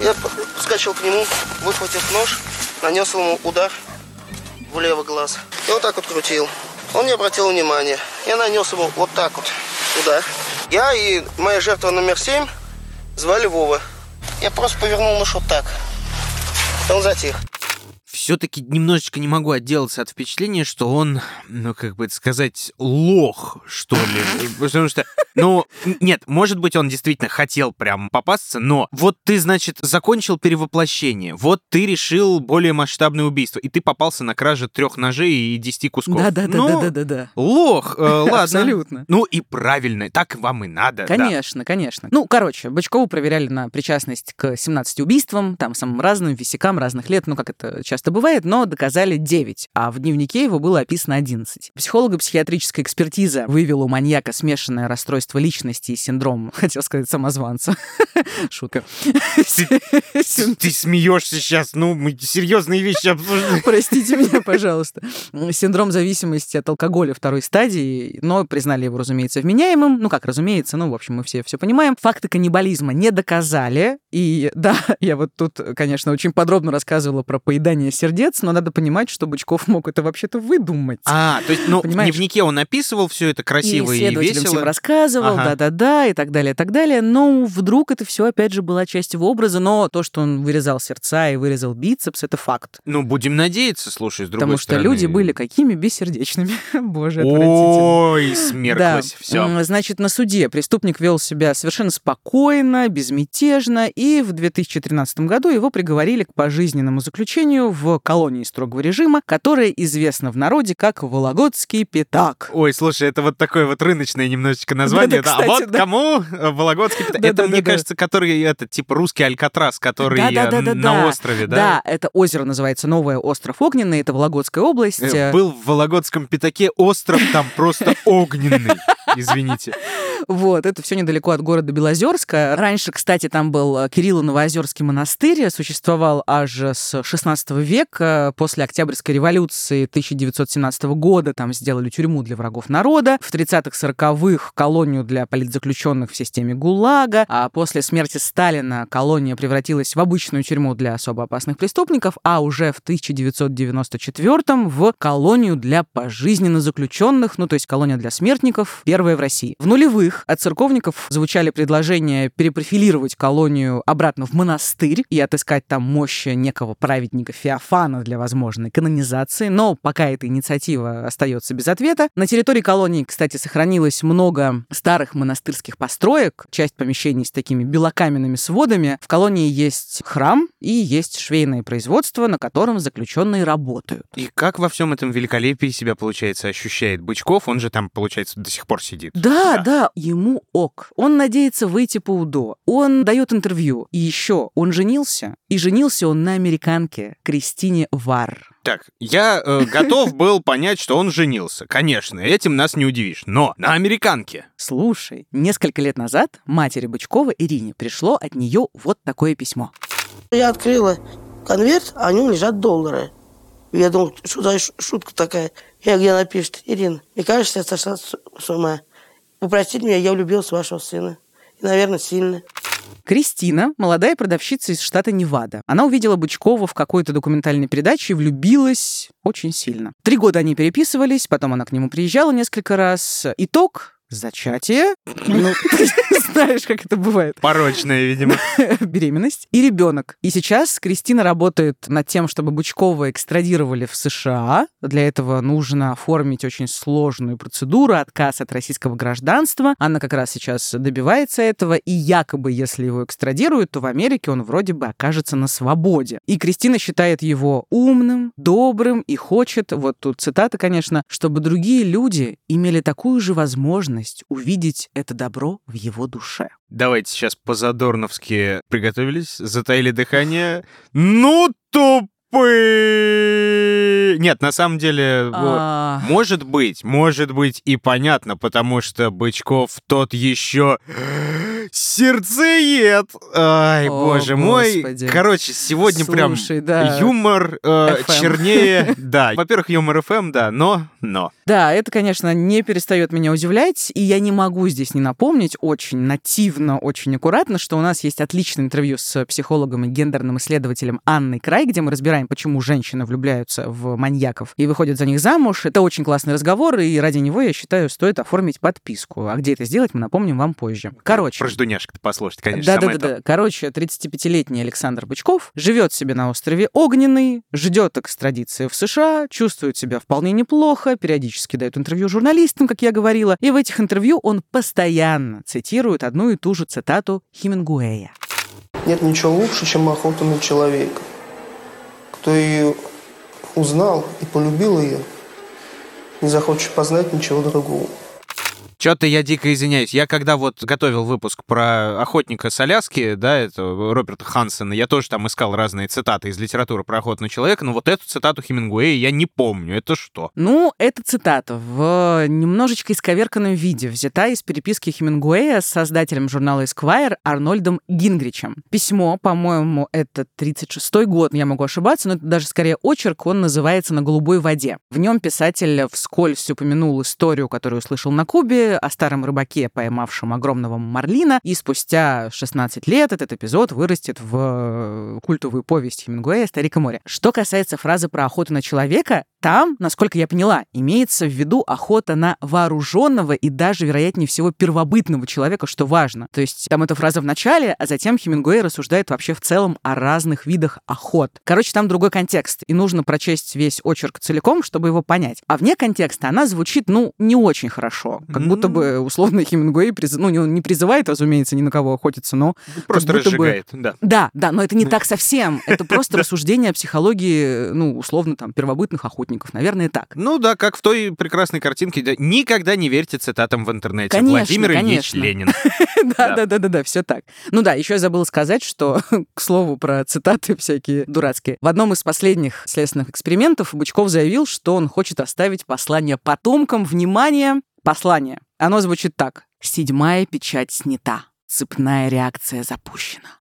Я подскочил к нему, выхватив нож, нанес ему удар в левый глаз. И вот так вот крутил. Он не обратил внимания. Я нанес ему вот так вот удар. Я и моя жертва номер семь звали Вова. Я просто повернул нож вот так. Он затих. Все-таки немножечко не могу отделаться от впечатления, что он, ну, как бы это сказать, лох, что ли. Потому что, ну, нет, может быть, он действительно хотел прям попасться, но вот ты, значит, закончил перевоплощение, вот ты решил более масштабное убийство, и ты попался на краже трех ножей и десяти кусков. Ну, Да-да-да-да-да-да. Лох, э, ладно. Абсолютно. Ну и правильно, так вам и надо. да. Конечно, конечно. Ну, короче, Бычкову проверяли на причастность к 17 убийствам, там самым разным, висякам разных лет, ну, как это часто бывает, но доказали 9, а в дневнике его было описано 11. Психолого-психиатрическая экспертиза выявила у маньяка смешанное расстройство личности и синдром, хотел сказать, самозванца. Шутка. Ты, смеешься сейчас, ну, мы серьезные вещи обсуждаем. Простите меня, пожалуйста. Синдром зависимости от алкоголя второй стадии, но признали его, разумеется, вменяемым. Ну, как разумеется, ну, в общем, мы все все понимаем. Факты каннибализма не доказали. И да, я вот тут, конечно, очень подробно рассказывала про поедание сердец, но надо понимать, что Бычков мог это вообще-то выдумать. А, то есть, ну, Понимаешь? в дневнике он описывал все это красиво и и, весело. всем рассказывал, Ага. да-да-да, и так далее, и так далее. Но вдруг это все, опять же, была часть его образа, но то, что он вырезал сердца и вырезал бицепс, это факт. Ну, будем надеяться, слушай, с другой Потому что стороны. люди были какими бессердечными. Боже. Ой, смерклась, все. М, Значит, на суде преступник вел себя совершенно спокойно, безмятежно, и в 2013 году его приговорили к пожизненному заключению в колонии строгого режима, которая известна в народе как Вологодский пятак. Ой, слушай, это вот такое вот рыночное немножечко название. Да. А кстати, вот да. кому э, Вологодский пятак? Да, Это, да, мне да, да. кажется, который, это, типа, русский Алькатрас, который на острове, да? Да, это озеро называется Новое остров Огненный, это Вологодская область. Э, Был в Вологодском пятаке остров там просто огненный. Извините. Вот, это все недалеко от города Белозерска. Раньше, кстати, там был э, Кирилло-Новоозерский монастырь, существовал аж с 16 века. После Октябрьской революции 1917 года там сделали тюрьму для врагов народа. В 30-х-40-х колонию для политзаключенных в системе ГУЛАГа. А после смерти Сталина колония превратилась в обычную тюрьму для особо опасных преступников, а уже в 1994 в колонию для пожизненно заключенных, ну то есть колония для смертников, первая в России. В нулевых от церковников звучали предложения перепрофилировать колонию обратно в монастырь и отыскать там мощи некого праведника Феофана для возможной канонизации, но пока эта инициатива остается без ответа. На территории колонии, кстати, сохранилось много старых монастырских построек, часть помещений с такими белокаменными сводами. В колонии есть храм и есть швейное производство, на котором заключенные работают. И как во всем этом великолепии себя, получается, ощущает Бычков? Он же там, получается, до сих пор сидит. Да, да, ему ок. Он надеется выйти по УДО. Он дает интервью. И еще он женился. И женился он на американке Кристине Вар. Так, я э, готов был понять, что он женился. Конечно, этим нас не удивишь. Но на американке. Слушай, несколько лет назад матери Бычкова Ирине пришло от нее вот такое письмо. Я открыла конверт, а в нем лежат доллары. Я думал, что за шутка такая. Я где она пишет, Ирина, мне кажется, я сошла с с ума. Попросите меня, я влюбилась в вашего сына. И, наверное, сильно. Кристина, молодая продавщица из штата Невада. Она увидела Бычкова в какой-то документальной передаче и влюбилась очень сильно. Три года они переписывались, потом она к нему приезжала несколько раз. Итог — зачатие. Ну, ты знаешь, как это бывает. Порочная, видимо. беременность и ребенок. И сейчас Кристина работает над тем, чтобы Бучкова экстрадировали в США. Для этого нужно оформить очень сложную процедуру, отказ от российского гражданства. Она как раз сейчас добивается этого, и якобы, если его экстрадируют, то в Америке он вроде бы окажется на свободе. И Кристина считает его умным, добрым и хочет, вот тут цитата, конечно, чтобы другие люди имели такую же возможность увидеть это добро в его душе. Давайте сейчас по-задорновски приготовились, затаили дыхание. Ну, тупые! Нет, на самом деле... А, Может быть, может быть и понятно, потому что Бычков тот еще сердцеед. Ай, О, боже мой. Господи. Короче, сегодня прям Слушай, да. юмор э, чернее. Да, во-первых, юмор FM, да, но, но. Да, это, конечно, не перестает меня удивлять, и я не могу здесь не напомнить очень нативно, очень аккуратно, что у нас есть отличное интервью с психологом и гендерным исследователем Анной Край, где мы разбираем, почему женщины влюбляются в маньяков и выходят за них замуж. Это очень классный разговор, и ради него, я считаю, стоит оформить подписку. А где это сделать, мы напомним вам позже. Короче. Про ждуняшек-то послушать, конечно, Да, да, самое да, то. да. Короче, 35-летний Александр Бычков живет себе на острове Огненный, ждет экстрадиции в США, чувствует себя вполне неплохо, периодически дает интервью журналистам, как я говорила, и в этих интервью он постоянно цитирует одну и ту же цитату Хемингуэя. Нет ничего лучше, чем охота на человека. Кто ее узнал и полюбил ее, не захочет познать ничего другого. Что-то я дико извиняюсь. Я когда вот готовил выпуск про охотника с Аляски, да, это Роберта Хансена, я тоже там искал разные цитаты из литературы про охоту на человека, но вот эту цитату Хемингуэя я не помню. Это что? Ну, эта цитата в немножечко исковерканном виде взята из переписки Хемингуэя с создателем журнала Esquire Арнольдом Гингричем. Письмо, по-моему, это 36-й год, я могу ошибаться, но это даже скорее очерк, он называется «На голубой воде». В нем писатель вскользь упомянул историю, которую услышал на Кубе, о старом рыбаке, поймавшем огромного марлина, и спустя 16 лет этот эпизод вырастет в культовую повесть Хемингуэя «Старик и море». Что касается фразы про охоту на человека, там, насколько я поняла, имеется в виду охота на вооруженного и даже, вероятнее всего, первобытного человека, что важно. То есть там эта фраза в начале, а затем Хемингуэй рассуждает вообще в целом о разных видах охот. Короче, там другой контекст, и нужно прочесть весь очерк целиком, чтобы его понять. А вне контекста она звучит, ну, не очень хорошо. Как будто бы, условно, Хемингуэй приз... ну, не призывает, разумеется, ни на кого охотиться, но... Просто разжигает, бы... да. Да, да, но это не так совсем. Это просто рассуждение о психологии, ну, условно, там, первобытных охотников. Наверное, так. Ну да, как в той прекрасной картинке. Никогда не верьте цитатам в интернете. Владимир Ильич Ленин. Да, да, да, да, да, все так. Ну да, еще я забыла сказать, что, к слову, про цитаты всякие дурацкие. В одном из последних следственных экспериментов Бычков заявил, что он хочет оставить послание потомкам. Внимание, послание. Оно звучит так. Седьмая печать снята. Цепная реакция запущена.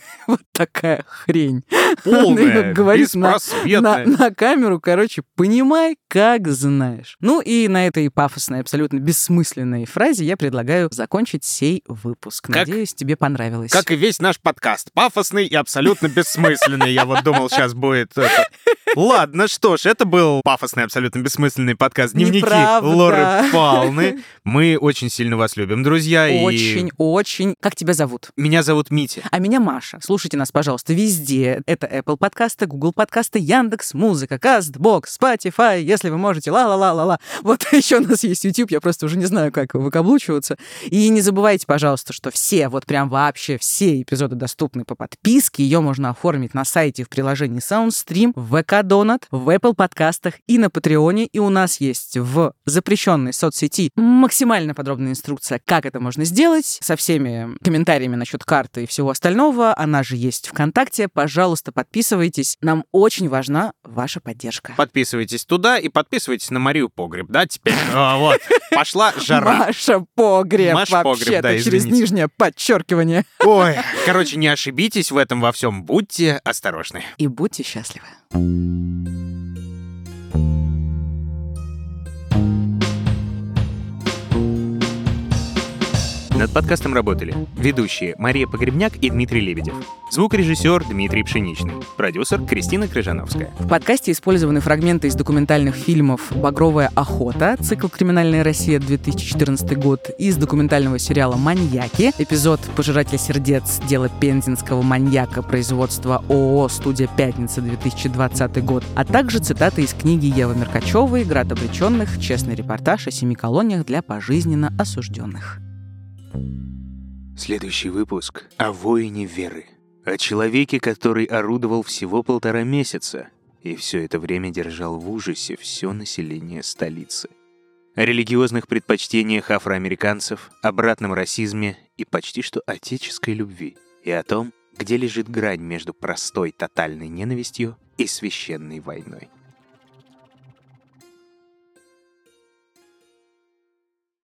вот такая хрень. Полная, говорит на, на, на камеру, короче, понимай, как знаешь. Ну и на этой пафосной, абсолютно бессмысленной фразе я предлагаю закончить сей выпуск. Как, Надеюсь, тебе понравилось. Как и весь наш подкаст. Пафосный и абсолютно бессмысленный. Я вот думал, сейчас будет. Ладно, что ж, это был пафосный, абсолютно бессмысленный подкаст «Дневники Неправда. Лоры Палны». Мы очень сильно вас любим, друзья. Очень, и... очень. Как тебя зовут? Меня зовут Митя. А меня Маша. Слушайте нас, пожалуйста, везде. Это Apple подкасты, Google подкасты, Яндекс, Музыка, Castbox, Spotify, если вы можете, ла-ла-ла-ла-ла. Вот еще у нас есть YouTube, я просто уже не знаю, как выкаблучиваться. И не забывайте, пожалуйста, что все, вот прям вообще все эпизоды доступны по подписке. Ее можно оформить на сайте в приложении SoundStream, в ВК Донат, в Apple подкастах и на Патреоне. И у нас есть в запрещенной соцсети максимально подробная инструкция, как это можно сделать, со всеми комментариями насчет карты и всего остального она же есть ВКонтакте. Пожалуйста, подписывайтесь. Нам очень важна ваша поддержка. Подписывайтесь туда и подписывайтесь на Марию Погреб, да, теперь? Вот, пошла жара. Маша Погреб, да, через нижнее подчеркивание. Ой, короче, не ошибитесь в этом во всем. Будьте осторожны. И будьте счастливы. Música Над подкастом работали ведущие Мария Погребняк и Дмитрий Лебедев, звукорежиссер Дмитрий Пшеничный, продюсер Кристина Крыжановская. В подкасте использованы фрагменты из документальных фильмов «Багровая охота», цикл «Криминальная Россия» 2014 год, из документального сериала «Маньяки», эпизод «Пожиратель сердец. Дело пензенского маньяка. Производства ООО «Студия Пятница» 2020 год, а также цитаты из книги Евы Меркачевой «Град обреченных. Честный репортаж о семи колониях для пожизненно осужденных». Следующий выпуск о воине веры. О человеке, который орудовал всего полтора месяца и все это время держал в ужасе все население столицы. О религиозных предпочтениях афроамериканцев, обратном расизме и почти что отеческой любви. И о том, где лежит грань между простой тотальной ненавистью и священной войной.